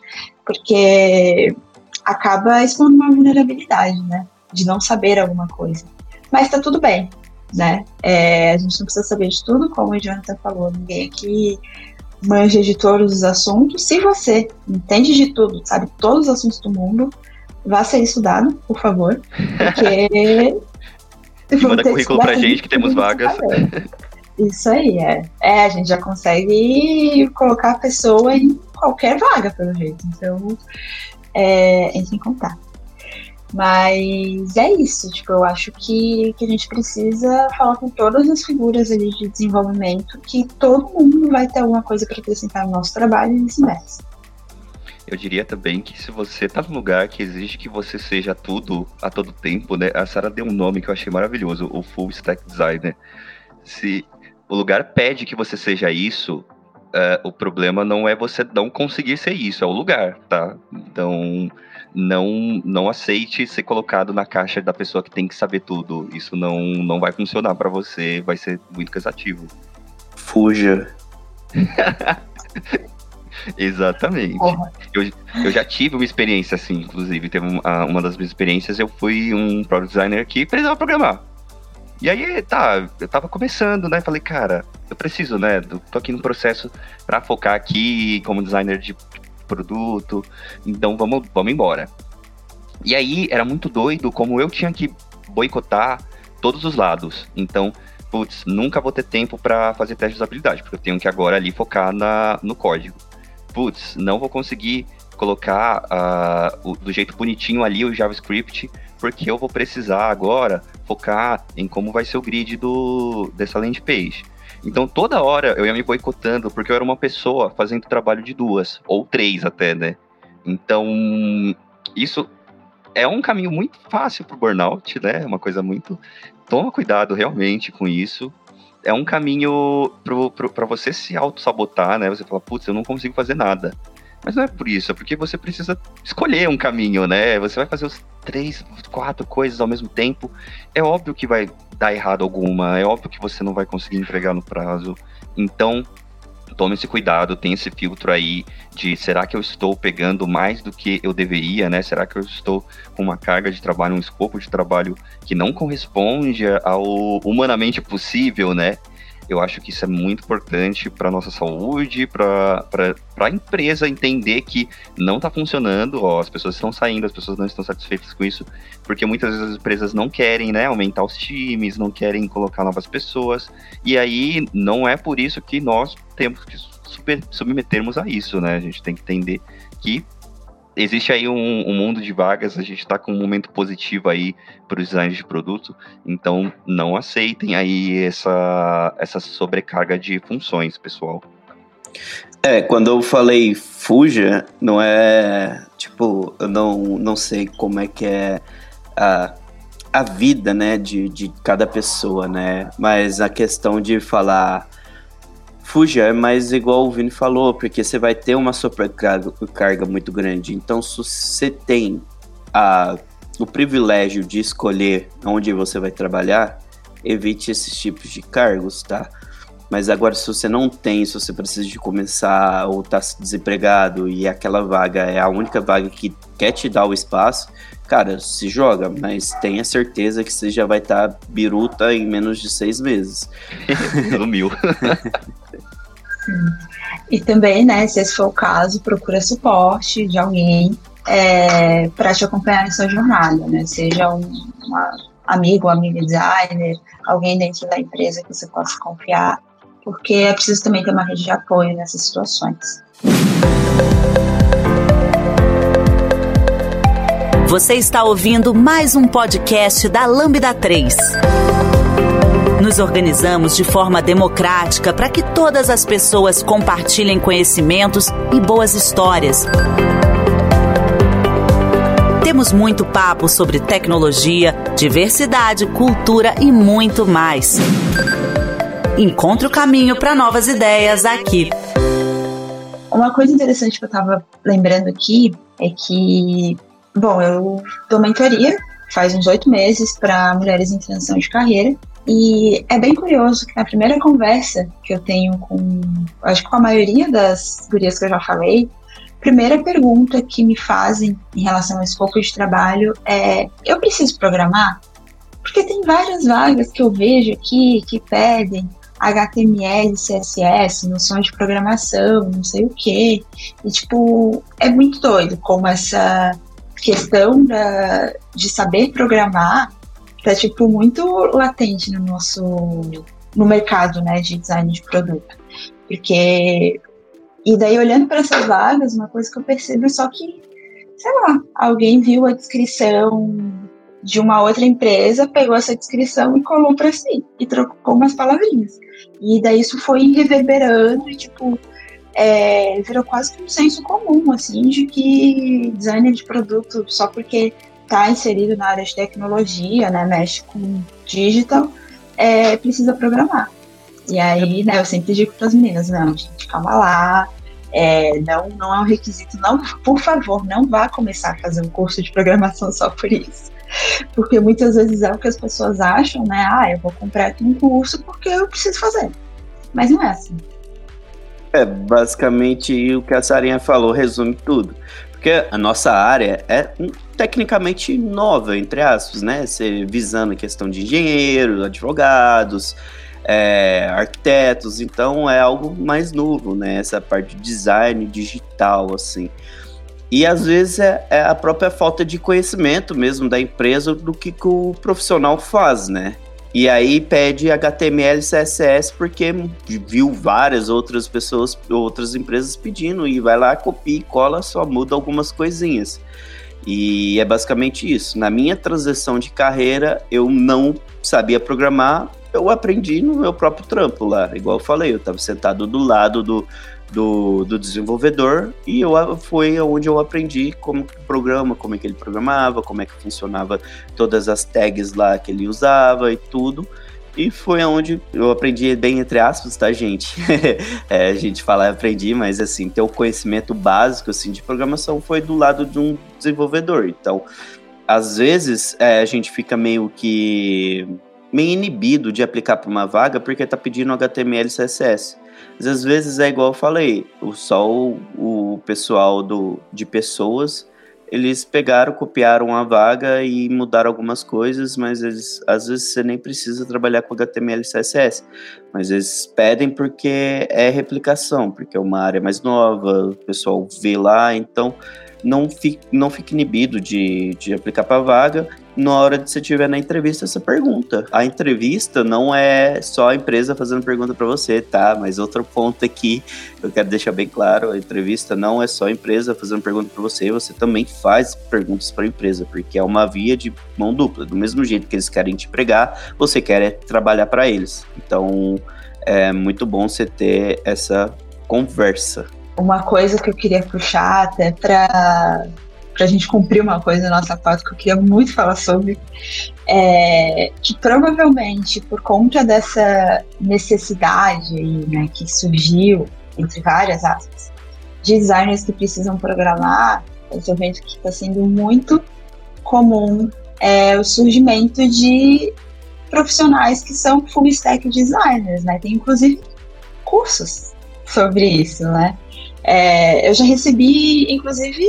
porque acaba expondo uma vulnerabilidade, né? De não saber alguma coisa. Mas tá tudo bem, né? É, a gente não precisa saber de tudo, como o Jonathan falou. Ninguém aqui manja de todos os assuntos. Se você entende de tudo, sabe todos os assuntos do mundo, vá ser estudado, por favor, porque. Manda currículo pra gente que temos vagas. Isso aí, é. É, a gente já consegue colocar a pessoa em qualquer vaga, pelo jeito. Então, é, entre em contato. Mas é isso, tipo, eu acho que, que a gente precisa falar com todas as figuras ali de desenvolvimento, que todo mundo vai ter alguma coisa para acrescentar no nosso trabalho e vice-versa. Eu diria também que se você tá num lugar que exige que você seja tudo a todo tempo, né? A Sara deu um nome que eu achei maravilhoso, o Full Stack Designer. Se o lugar pede que você seja isso, uh, o problema não é você não conseguir ser isso, é o lugar, tá? Então, não não aceite ser colocado na caixa da pessoa que tem que saber tudo. Isso não, não vai funcionar para você, vai ser muito cansativo. Fuja. Exatamente. Eu, eu já tive uma experiência assim, inclusive. Teve uma, uma das minhas experiências, eu fui um product designer que precisava programar. E aí, tá, eu tava começando, né? Falei, cara, eu preciso, né? Eu tô aqui no processo para focar aqui como designer de produto. Então vamos, vamos embora. E aí era muito doido como eu tinha que boicotar todos os lados. Então, putz, nunca vou ter tempo para fazer teste de usabilidade, porque eu tenho que agora ali focar na, no código. Putz, não vou conseguir colocar uh, o, do jeito bonitinho ali o JavaScript, porque eu vou precisar agora focar em como vai ser o grid do, dessa landing page. Então toda hora eu ia me boicotando, porque eu era uma pessoa fazendo trabalho de duas, ou três até, né? Então, isso é um caminho muito fácil para o burnout, né? É uma coisa muito. Toma cuidado realmente com isso. É um caminho para você se auto-sabotar, né? Você fala, putz, eu não consigo fazer nada. Mas não é por isso, é porque você precisa escolher um caminho, né? Você vai fazer os três, quatro coisas ao mesmo tempo. É óbvio que vai dar errado alguma, é óbvio que você não vai conseguir entregar no prazo. Então, tome esse cuidado, tem esse filtro aí de será que eu estou pegando mais do que eu deveria, né? Será que eu estou com uma carga de trabalho, um escopo de trabalho que não corresponde ao humanamente possível, né? Eu acho que isso é muito importante para nossa saúde, para a empresa entender que não está funcionando, ó, as pessoas estão saindo, as pessoas não estão satisfeitas com isso, porque muitas vezes as empresas não querem né, aumentar os times, não querem colocar novas pessoas, e aí não é por isso que nós temos que submetermos a isso, né? A gente tem que entender que existe aí um, um, mundo de vagas, a gente está com um momento positivo aí para os designers de produto, então não aceitem aí essa, essa sobrecarga de funções, pessoal. É, quando eu falei fuja, não é tipo, eu não, não sei como é que é a, a vida, né, de, de cada pessoa, né, mas a questão de falar Fuja é mais igual o Vini falou, porque você vai ter uma sobrecarga muito grande. Então, se você tem a, o privilégio de escolher onde você vai trabalhar, evite esses tipos de cargos, tá? Mas agora, se você não tem, se você precisa de começar ou está desempregado e aquela vaga é a única vaga que quer te dar o espaço, cara, se joga, mas tenha certeza que você já vai estar tá biruta em menos de seis meses. No E também, né, se esse for o caso, procura suporte de alguém é, para te acompanhar nessa jornada, né? Seja um amigo, amiga designer, alguém dentro da empresa que você possa confiar, porque é preciso também ter uma rede de apoio nessas situações. Você está ouvindo mais um podcast da Lambda 3. Nos organizamos de forma democrática para que todas as pessoas compartilhem conhecimentos e boas histórias. Temos muito papo sobre tecnologia, diversidade, cultura e muito mais. Encontre o caminho para novas ideias aqui. Uma coisa interessante que eu estava lembrando aqui é que, bom, eu dou mentoria faz uns oito meses para mulheres em transição de carreira e é bem curioso que na primeira conversa que eu tenho com, acho que com a maioria das gurias que eu já falei, primeira pergunta que me fazem em relação a escopo de trabalho é: eu preciso programar? Porque tem várias vagas que eu vejo aqui que pedem HTML, CSS, noções de programação, não sei o quê. E, tipo, é muito doido como essa questão da, de saber programar tá tipo muito latente no nosso no mercado, né, de design de produto. Porque e daí olhando para essas vagas, uma coisa que eu percebo é só que sei lá, alguém viu a descrição de uma outra empresa, pegou essa descrição e colou para si e trocou umas palavrinhas. E daí isso foi reverberando e tipo é, virou quase que um senso comum, assim, de que designer de produto, só porque está inserido na área de tecnologia, né, mexe com digital, é, precisa programar. E aí, né, eu sempre digo para as meninas, não, gente, calma lá, é, não, não é um requisito, não, por favor, não vá começar a fazer um curso de programação só por isso. Porque muitas vezes é o que as pessoas acham, né? Ah, eu vou comprar aqui um curso porque eu preciso fazer. Mas não é assim. É, basicamente o que a Sarinha falou resume tudo. Porque a nossa área é tecnicamente nova, entre aspas, né? Você visando a questão de engenheiros, advogados, é, arquitetos, então é algo mais novo, né? Essa parte de design digital, assim. E às vezes é, é, a própria falta de conhecimento mesmo da empresa do que, que o profissional faz, né? E aí pede HTML CSS porque viu várias outras pessoas, outras empresas pedindo e vai lá, copia e cola, só muda algumas coisinhas. E é basicamente isso. Na minha transição de carreira, eu não sabia programar, eu aprendi no meu próprio trampo lá. Igual eu falei, eu estava sentado do lado do, do, do, desenvolvedor e eu foi onde eu aprendi como que programa, como é que ele programava, como é que funcionava todas as tags lá que ele usava e tudo. E foi onde eu aprendi bem entre aspas, tá, gente? é, a gente fala aprendi, mas assim, ter o conhecimento básico assim de programação foi do lado de um desenvolvedor. Então, às vezes é, a gente fica meio que meio inibido de aplicar para uma vaga porque está pedindo HTML e CSS. Mas às vezes é igual eu falei, só o, o pessoal do, de pessoas, eles pegaram, copiaram a vaga e mudaram algumas coisas, mas eles, às vezes você nem precisa trabalhar com HTML e CSS. Mas eles pedem porque é replicação, porque é uma área mais nova, o pessoal vê lá, então não fique, não fique inibido de, de aplicar para vaga. Na hora de você estiver na entrevista, você pergunta. A entrevista não é só a empresa fazendo pergunta para você, tá? Mas outro ponto aqui, eu quero deixar bem claro: a entrevista não é só a empresa fazendo pergunta para você, você também faz perguntas para a empresa, porque é uma via de mão dupla. Do mesmo jeito que eles querem te pregar, você quer é trabalhar para eles. Então, é muito bom você ter essa conversa uma coisa que eu queria puxar até para a gente cumprir uma coisa na nossa pauta que eu queria muito falar sobre, é que provavelmente por conta dessa necessidade aí, né, que surgiu, entre várias aspas, de designers que precisam programar, eu estou vendo que está sendo muito comum é, o surgimento de profissionais que são full stack designers, né? Tem inclusive cursos sobre isso, né? É, eu já recebi, inclusive,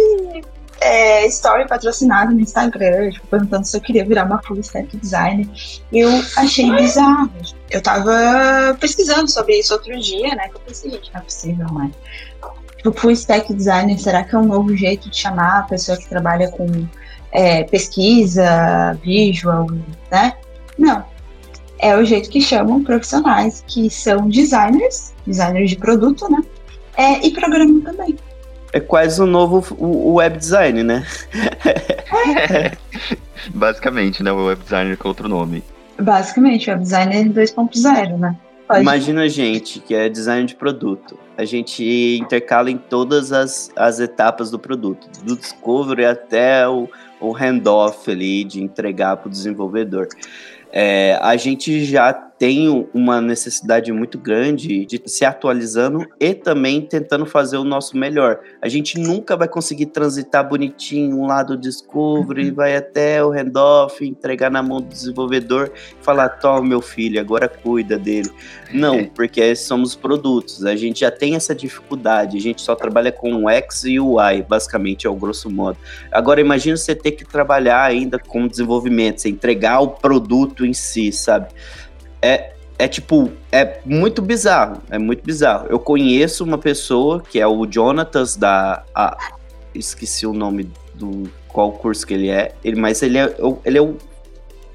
é, story patrocinado no Instagram, tipo, perguntando se eu queria virar uma full stack designer. Eu achei bizarro. Eu tava pesquisando sobre isso outro dia, né? Que eu pensei, gente, não é possível, né? Tipo, full stack designer, será que é um novo jeito de chamar a pessoa que trabalha com é, pesquisa, visual, né? Não. É o jeito que chamam profissionais que são designers, designers de produto, né? É, e programa também. É quase o um novo o, web design, né? É. Basicamente, né? O web designer com outro nome. Basicamente, o web designer 2.0, né? Pode. Imagina a gente que é design de produto. A gente intercala em todas as, as etapas do produto, do discovery até o, o handoff ali de entregar para o desenvolvedor. É, a gente já tem uma necessidade muito grande de se atualizando e também tentando fazer o nosso melhor. A gente nunca vai conseguir transitar bonitinho um lado do Discovery, uhum. vai até o handoff, entregar na mão do desenvolvedor e falar: toma, meu filho, agora cuida dele. Não, é. porque somos produtos, a gente já tem essa dificuldade, a gente só trabalha com o X e o Y, basicamente, é o grosso modo. Agora, imagina você ter que trabalhar ainda com desenvolvimento, você entregar o produto em si, sabe? É, é tipo, é muito bizarro, é muito bizarro. Eu conheço uma pessoa que é o Jonatas da. A, esqueci o nome do qual curso que ele é, ele, mas ele é, ele é o,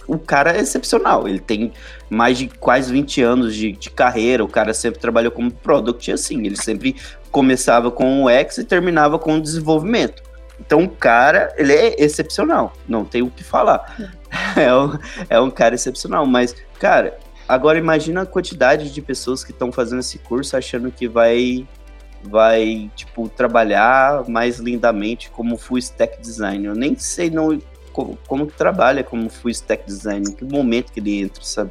o cara é excepcional. Ele tem mais de quase 20 anos de, de carreira, o cara sempre trabalhou como product assim, ele sempre começava com o X e terminava com o desenvolvimento. Então o cara, ele é excepcional, não tem o que falar. É um, é um cara excepcional, mas, cara, Agora imagina a quantidade de pessoas que estão fazendo esse curso achando que vai vai tipo trabalhar mais lindamente como full stack designer. Eu nem sei não como, como que trabalha como full stack designer, em que momento que ele entra, sabe?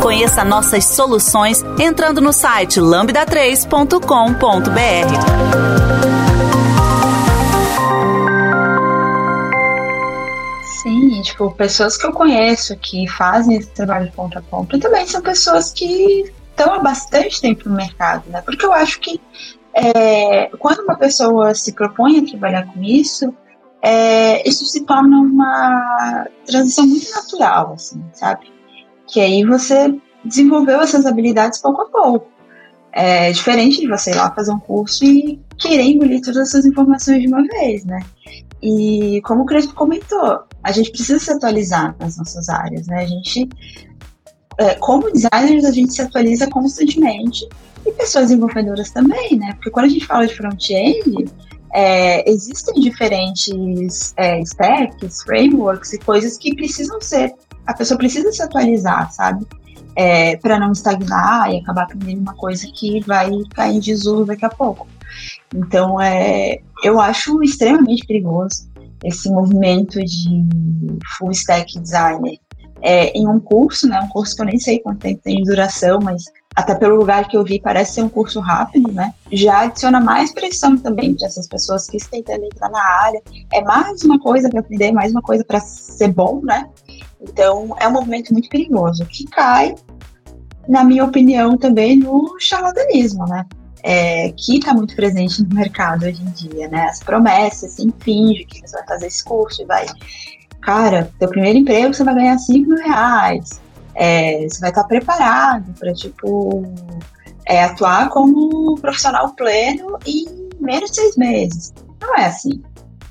Conheça nossas soluções entrando no site lambda3.com.br. Sim, tipo, pessoas que eu conheço que fazem esse trabalho de ponta a ponta também são pessoas que estão há bastante tempo no mercado, né? Porque eu acho que é, quando uma pessoa se propõe a trabalhar com isso, é, isso se torna uma transição muito natural, assim, sabe? Que aí você desenvolveu essas habilidades pouco a pouco. É diferente de você ir lá fazer um curso e querer engolir todas essas informações de uma vez, né? E como o Crespo comentou, a gente precisa se atualizar nas nossas áreas, né? A gente, é, como designers, a gente se atualiza constantemente e pessoas desenvolvedoras também, né? Porque quando a gente fala de front-end, é, existem diferentes é, stacks, frameworks e coisas que precisam ser, a pessoa precisa se atualizar, sabe? É, para não estagnar e acabar aprendendo uma coisa que vai cair em desuso daqui a pouco. Então, é, eu acho extremamente perigoso esse movimento de full stack designer é, em um curso, né? Um curso que eu nem sei quanto tempo tem de duração, mas até pelo lugar que eu vi, parece ser um curso rápido, né? Já adiciona mais pressão também para essas pessoas que estão tentando entrar na área. É mais uma coisa para aprender, mais uma coisa para ser bom, né? Então, é um movimento muito perigoso, que cai, na minha opinião, também no charlatanismo, né? É, que está muito presente no mercado hoje em dia, né? As promessas, assim, finge que você vai fazer esse curso e vai. Cara, teu primeiro emprego você vai ganhar 5 mil reais é, você vai estar preparado para, tipo, é, atuar como profissional pleno em menos de seis meses. Não é assim.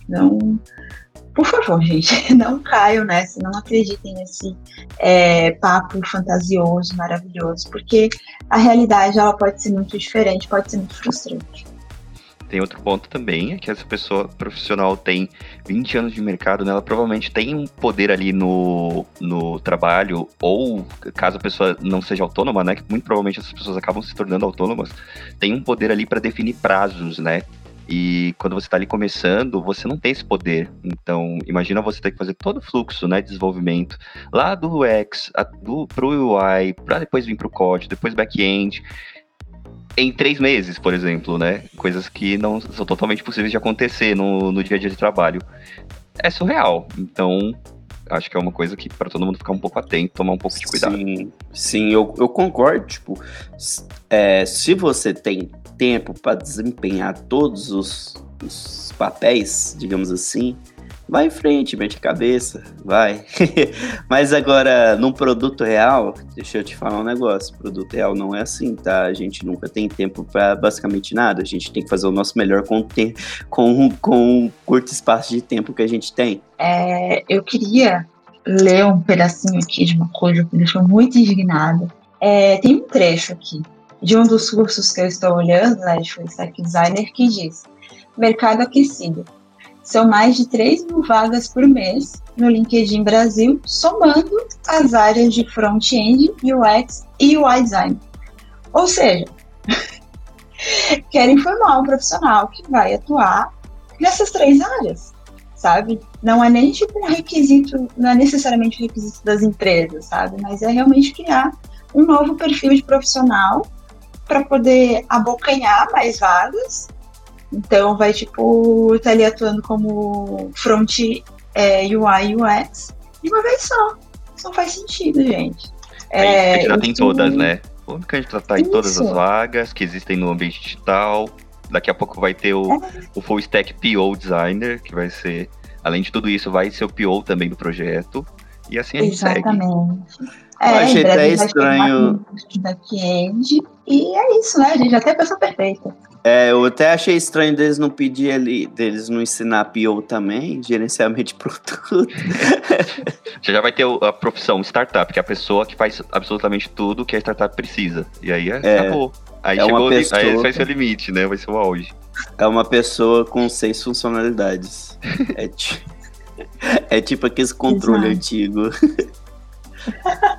Não. Por favor, gente, não caiam nessa, não acreditem nesse é, papo fantasioso, maravilhoso, porque a realidade ela pode ser muito diferente, pode ser muito frustrante. Tem outro ponto também, é que essa pessoa profissional tem 20 anos de mercado, né? Ela provavelmente tem um poder ali no, no trabalho, ou caso a pessoa não seja autônoma, né? Que muito provavelmente essas pessoas acabam se tornando autônomas, tem um poder ali para definir prazos, né? E quando você está ali começando, você não tem esse poder. Então, imagina você ter que fazer todo o fluxo né, de desenvolvimento lá do UX, a, do, pro UI, para depois vir para o código, depois back-end em três meses, por exemplo, né? Coisas que não são totalmente possíveis de acontecer no, no dia a dia de trabalho. É surreal. Então, acho que é uma coisa que para todo mundo ficar um pouco atento, tomar um pouco de cuidado. Sim, sim eu, eu concordo. Tipo, é, se você tem tempo para desempenhar todos os, os papéis, digamos assim, vai em frente, mete cabeça, vai. Mas agora, num produto real, deixa eu te falar um negócio: produto real não é assim, tá? A gente nunca tem tempo para basicamente nada. A gente tem que fazer o nosso melhor com, com, com um curto espaço de tempo que a gente tem. É, eu queria ler um pedacinho aqui de uma coisa que me deixou muito indignada. É, tem um trecho aqui de um dos cursos que eu estou olhando, né, de Full Stack Designer, que diz: Mercado aquecido são mais de 3 mil vagas por mês no LinkedIn Brasil, somando as áreas de front-end, UX e UI design. Ou seja, querem formar um profissional que vai atuar nessas três áreas, sabe? Não é nem tipo um requisito, não é necessariamente um requisito das empresas, sabe? Mas é realmente criar um novo perfil de profissional para poder abocanhar mais vagas então vai tipo estar tá ali atuando como front é, UI UX de uma vez só. Isso não faz sentido, gente. É, candidatar em todas, né? Vamos candidatar em todas as vagas que existem no ambiente digital. Daqui a pouco vai ter o, é. o Full Stack PO Designer, que vai ser, além de tudo isso, vai ser o PO também do projeto. E assim a gente Exatamente. segue. É, eu achei até estranho. Back-end, e é isso, né? A gente já tem a pessoa perfeita. É, eu até achei estranho deles não pedir ali, deles não ensinar PO também, gerenciamento de produto. Você já vai ter a profissão startup, que é a pessoa que faz absolutamente tudo que a startup precisa. E aí é, é acabou. Aí é chegou pessoa, aí vai ser o limite, né? Vai ser o auge. É uma pessoa com seis funcionalidades. é, é tipo aquele controle antigo.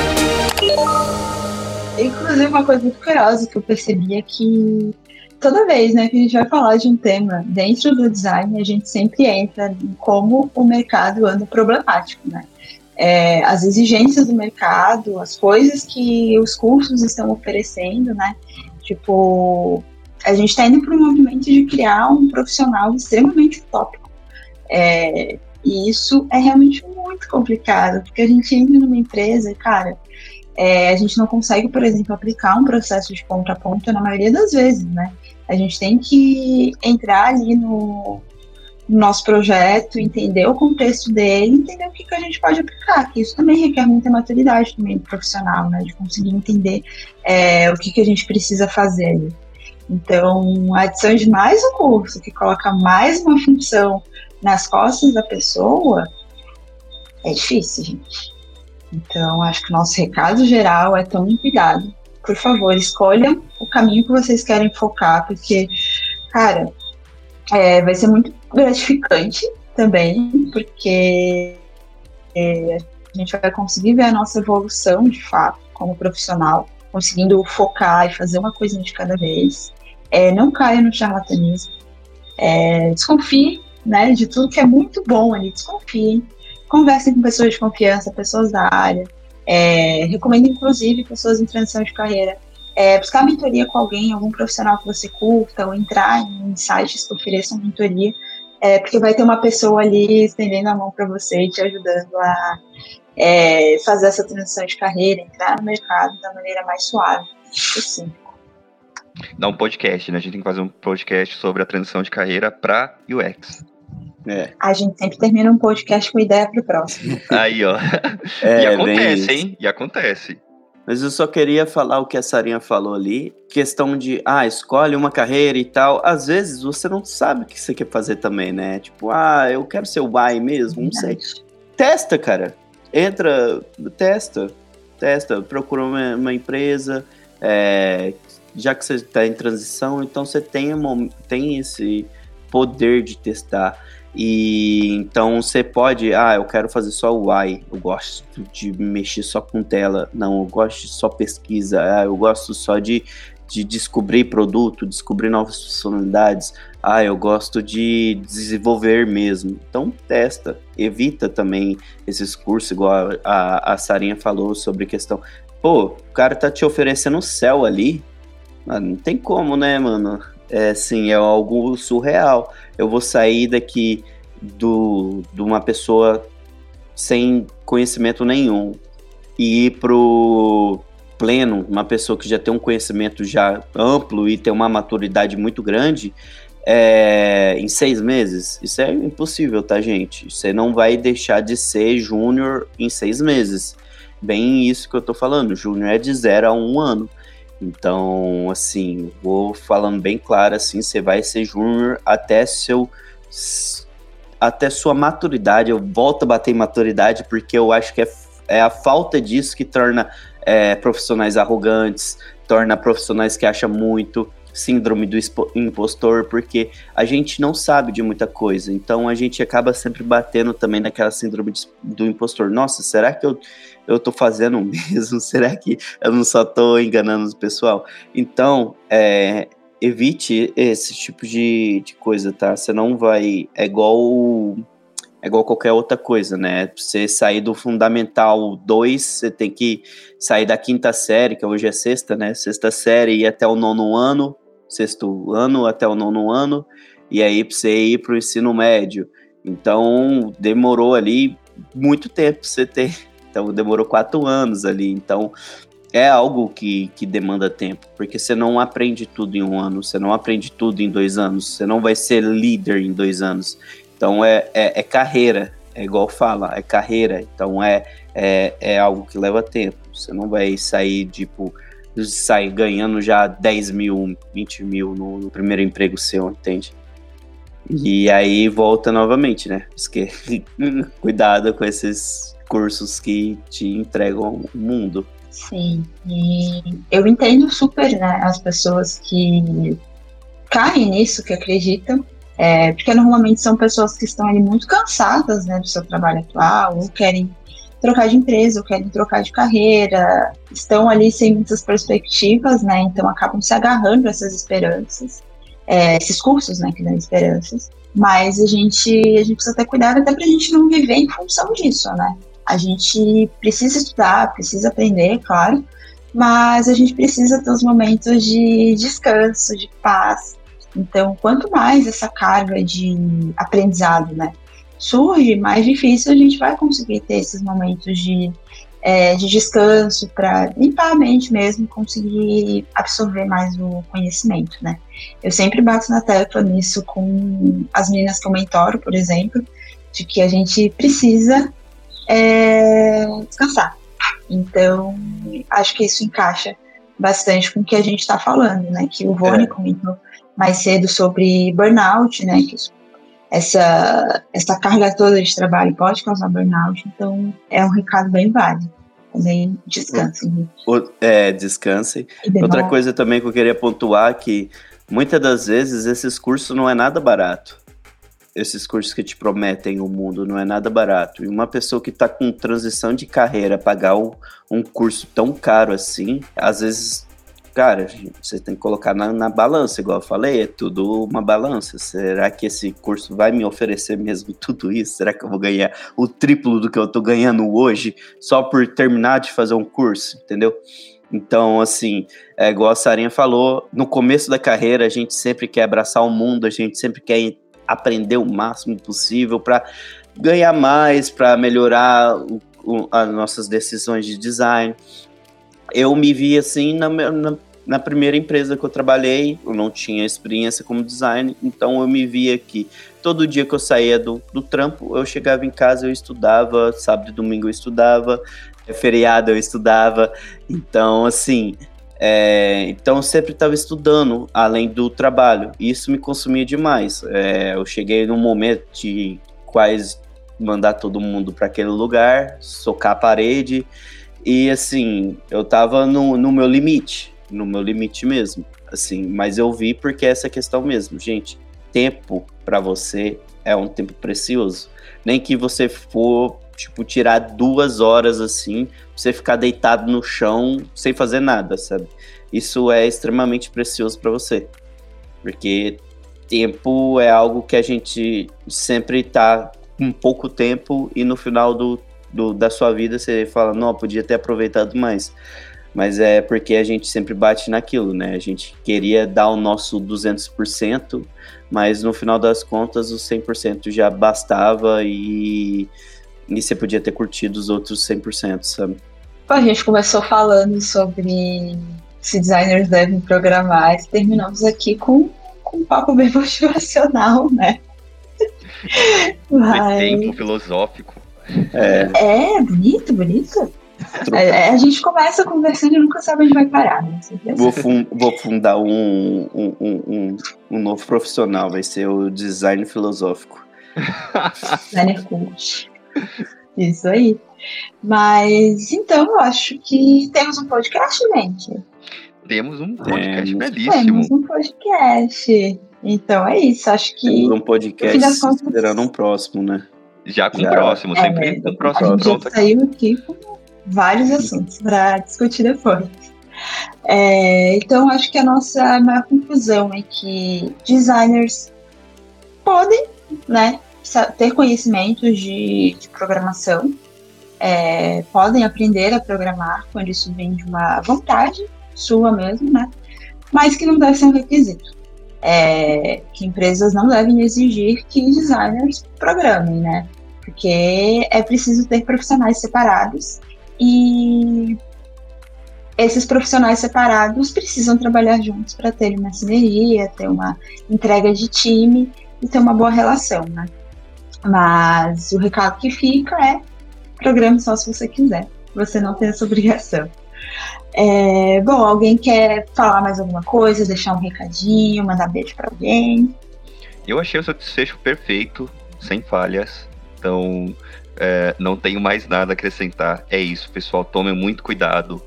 Inclusive, uma coisa muito curiosa que eu percebi é que toda vez né, que a gente vai falar de um tema dentro do design, a gente sempre entra em como o mercado anda problemático, né? É, as exigências do mercado, as coisas que os cursos estão oferecendo, né? Tipo, a gente está indo para um movimento de criar um profissional extremamente utópico. É, e isso é realmente muito complicado, porque a gente entra numa empresa, cara, é, a gente não consegue, por exemplo, aplicar um processo de ponta a ponta na maioria das vezes, né? A gente tem que entrar ali no, no nosso projeto, entender o contexto dele, entender o que, que a gente pode aplicar, que isso também requer muita maturidade também profissional, né? De conseguir entender é, o que, que a gente precisa fazer ali. Então, a adição de mais um curso que coloca mais uma função nas costas da pessoa é difícil, gente. Então, acho que o nosso recado geral é tomem cuidado. Por favor, escolham o caminho que vocês querem focar, porque, cara, é, vai ser muito gratificante também, porque é, a gente vai conseguir ver a nossa evolução de fato como profissional, conseguindo focar e fazer uma coisinha de cada vez. É, não caia no charlatanismo. É, desconfie né, de tudo que é muito bom ali, desconfie conversem com pessoas de confiança, pessoas da área. É, recomendo, inclusive, pessoas em transição de carreira. É, buscar mentoria com alguém, algum profissional que você curta, ou entrar em sites que ofereçam mentoria, é, porque vai ter uma pessoa ali estendendo a mão para você e te ajudando a é, fazer essa transição de carreira, entrar no mercado da maneira mais suave possível. Dá um podcast, né? A gente tem que fazer um podcast sobre a transição de carreira para UX. É. A gente sempre termina um podcast com ideia pro próximo. Aí, ó. É, e acontece, hein? E acontece. Mas eu só queria falar o que a Sarinha falou ali, questão de, ah, escolhe uma carreira e tal. Às vezes você não sabe o que você quer fazer também, né? Tipo, ah, eu quero ser o Y mesmo, não sei. Testa, cara. Entra, testa, testa, procura uma, uma empresa, é, já que você está em transição, então você tem, tem esse poder de testar. E então você pode, ah, eu quero fazer só o UI, eu gosto de mexer só com tela, não, eu gosto só pesquisa, ah, eu gosto só de, de descobrir produto, descobrir novas funcionalidades, ah, eu gosto de desenvolver mesmo. Então testa, evita também esses cursos, igual a, a Sarinha falou sobre questão. Pô, o cara tá te oferecendo o céu ali. Ah, não tem como, né, mano? É, assim, é algo surreal. Eu vou sair daqui do, de uma pessoa sem conhecimento nenhum e ir pro pleno, uma pessoa que já tem um conhecimento já amplo e tem uma maturidade muito grande, é, em seis meses. Isso é impossível, tá, gente? Você não vai deixar de ser júnior em seis meses. Bem isso que eu tô falando. Júnior é de zero a um ano. Então, assim, vou falando bem claro assim, você vai ser júnior até seu até sua maturidade. Eu volto a bater em maturidade porque eu acho que é, é a falta disso que torna é, profissionais arrogantes, torna profissionais que acham muito, síndrome do impostor, porque a gente não sabe de muita coisa. Então a gente acaba sempre batendo também naquela síndrome do impostor. Nossa, será que eu eu tô fazendo mesmo? Será que eu não só tô enganando o pessoal? Então, é, evite esse tipo de, de coisa, tá? Você não vai. É igual. É igual qualquer outra coisa, né? Você sair do Fundamental 2, você tem que sair da quinta série, que hoje é sexta, né? Sexta série e até o nono ano, sexto ano até o nono ano, e aí você ir pro ensino médio. Então, demorou ali muito tempo você ter então demorou quatro anos ali. Então é algo que, que demanda tempo, porque você não aprende tudo em um ano, você não aprende tudo em dois anos, você não vai ser líder em dois anos. Então é, é, é carreira, é igual fala, é carreira. Então é, é, é algo que leva tempo. Você não vai sair, tipo, sair ganhando já 10 mil, 20 mil no, no primeiro emprego seu, entende? E aí volta novamente, né? Cuidado com esses cursos que te entregam o mundo. Sim, e eu entendo super né, as pessoas que caem nisso, que acreditam É, porque normalmente são pessoas que estão ali muito cansadas né, do seu trabalho atual, ou querem trocar de empresa, ou querem trocar de carreira, estão ali sem muitas perspectivas, né? Então acabam se agarrando a essas esperanças, é, esses cursos, né, que dão esperanças. Mas a gente, a gente precisa ter cuidado até para a gente não viver em função disso, né? A gente precisa estudar, precisa aprender, claro, mas a gente precisa ter os momentos de descanso, de paz. Então, quanto mais essa carga de aprendizado, né, surge, mais difícil a gente vai conseguir ter esses momentos de, é, de descanso para limpar a mente mesmo, conseguir absorver mais o conhecimento, né. Eu sempre bato na tecla nisso com as meninas que eu mentoro, por exemplo, de que a gente precisa é, descansar. Então, acho que isso encaixa bastante com o que a gente está falando, né? Que o Rony é. comentou mais cedo sobre burnout, né? Que essa, essa carga toda de trabalho pode causar burnout, então é um recado bem válido. Também descansem. É, descansem. Outra coisa também que eu queria pontuar que muitas das vezes esses cursos não é nada barato esses cursos que te prometem o mundo não é nada barato. E uma pessoa que está com transição de carreira pagar um, um curso tão caro assim, às vezes, cara, você tem que colocar na, na, balança, igual eu falei, é tudo uma balança. Será que esse curso vai me oferecer mesmo tudo isso? Será que eu vou ganhar o triplo do que eu estou ganhando hoje só por terminar de fazer um curso, entendeu? Então, assim, é igual a Sarinha falou, no começo da carreira a gente sempre quer abraçar o mundo, a gente sempre quer aprender o máximo possível para ganhar mais, para melhorar o, o, as nossas decisões de design. Eu me vi assim na, na, na, primeira empresa que eu trabalhei, eu não tinha experiência como design, então eu me via que todo dia que eu saía do, do trampo, eu chegava em casa, eu estudava, sábado e domingo eu estudava, feriado eu estudava, então assim, é, então eu sempre estava estudando além do trabalho. E isso me consumia demais. É, eu cheguei num momento de quase mandar todo mundo para aquele lugar, socar a parede. E assim, eu estava no, no meu limite, no meu limite mesmo. Assim, mas eu vi porque é essa questão mesmo, gente. Tempo para você é um tempo precioso. Nem que você for tipo, tirar duas horas assim, você ficar deitado no chão sem fazer nada, sabe? Isso é extremamente precioso para você. Porque tempo é algo que a gente sempre tá com pouco tempo e no final do, do, da sua vida você fala, não, podia ter aproveitado mais. Mas é porque a gente sempre bate naquilo, né? A gente queria dar o nosso 200%, mas no final das contas o 100% já bastava e e você podia ter curtido os outros 100%, sabe? A gente começou falando sobre se designers devem programar e terminamos aqui com, com um papo bem motivacional, né? Mas... Tempo filosófico. É. é, bonito, bonito. É, a gente começa conversando e nunca sabe onde vai parar, né? Vou, fun vou fundar um, um, um, um, novo profissional, vai ser o design filosófico. Designer coach. Isso aí. Mas então eu acho que temos um podcast, gente. Temos um podcast temos, belíssimo. Temos um podcast. Então é isso. Acho que. Temos um podcast contas, esperando um próximo, né? Já com o próximo, é, sempre é, próximo. A gente pronto. saiu aqui com vários assuntos para discutir depois. É, então, acho que a nossa maior conclusão é que designers podem, né, ter conhecimentos de, de programação, é, podem aprender a programar quando isso vem de uma vontade sua mesmo, né? Mas que não deve ser um requisito. É, que empresas não devem exigir que designers programem, né? Porque é preciso ter profissionais separados e esses profissionais separados precisam trabalhar juntos para ter uma sinergia, ter uma entrega de time e ter uma boa relação, né? Mas o recado que fica é: programe só se você quiser. Você não tem essa obrigação. É, bom, alguém quer falar mais alguma coisa, deixar um recadinho, mandar beijo para alguém? Eu achei o seu desfecho perfeito, sem falhas. Então, é, não tenho mais nada a acrescentar. É isso, pessoal. Tomem muito cuidado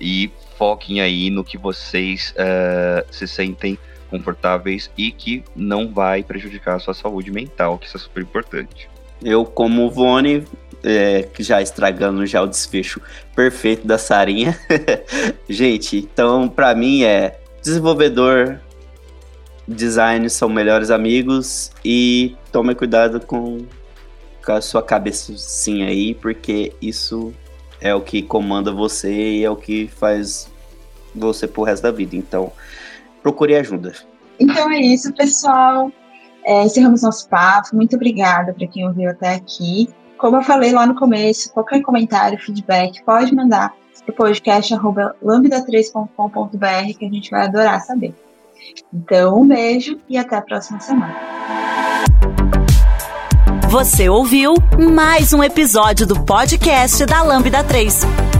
e foquem aí no que vocês é, se sentem confortáveis e que não vai prejudicar a sua saúde mental, que isso é super importante. Eu, como Vone, é, já estragando já o desfecho perfeito da Sarinha. Gente, então para mim é desenvolvedor, design são melhores amigos e tome cuidado com, com a sua cabecinha aí, porque isso é o que comanda você e é o que faz você pro resto da vida. Então, procure ajuda. Então é isso, pessoal. É, encerramos nosso papo. Muito obrigada para quem ouviu até aqui. Como eu falei lá no começo, qualquer comentário, feedback, pode mandar para o podcast lambda3.com.br que a gente vai adorar saber. Então, um beijo e até a próxima semana. Você ouviu mais um episódio do podcast da Lambda 3.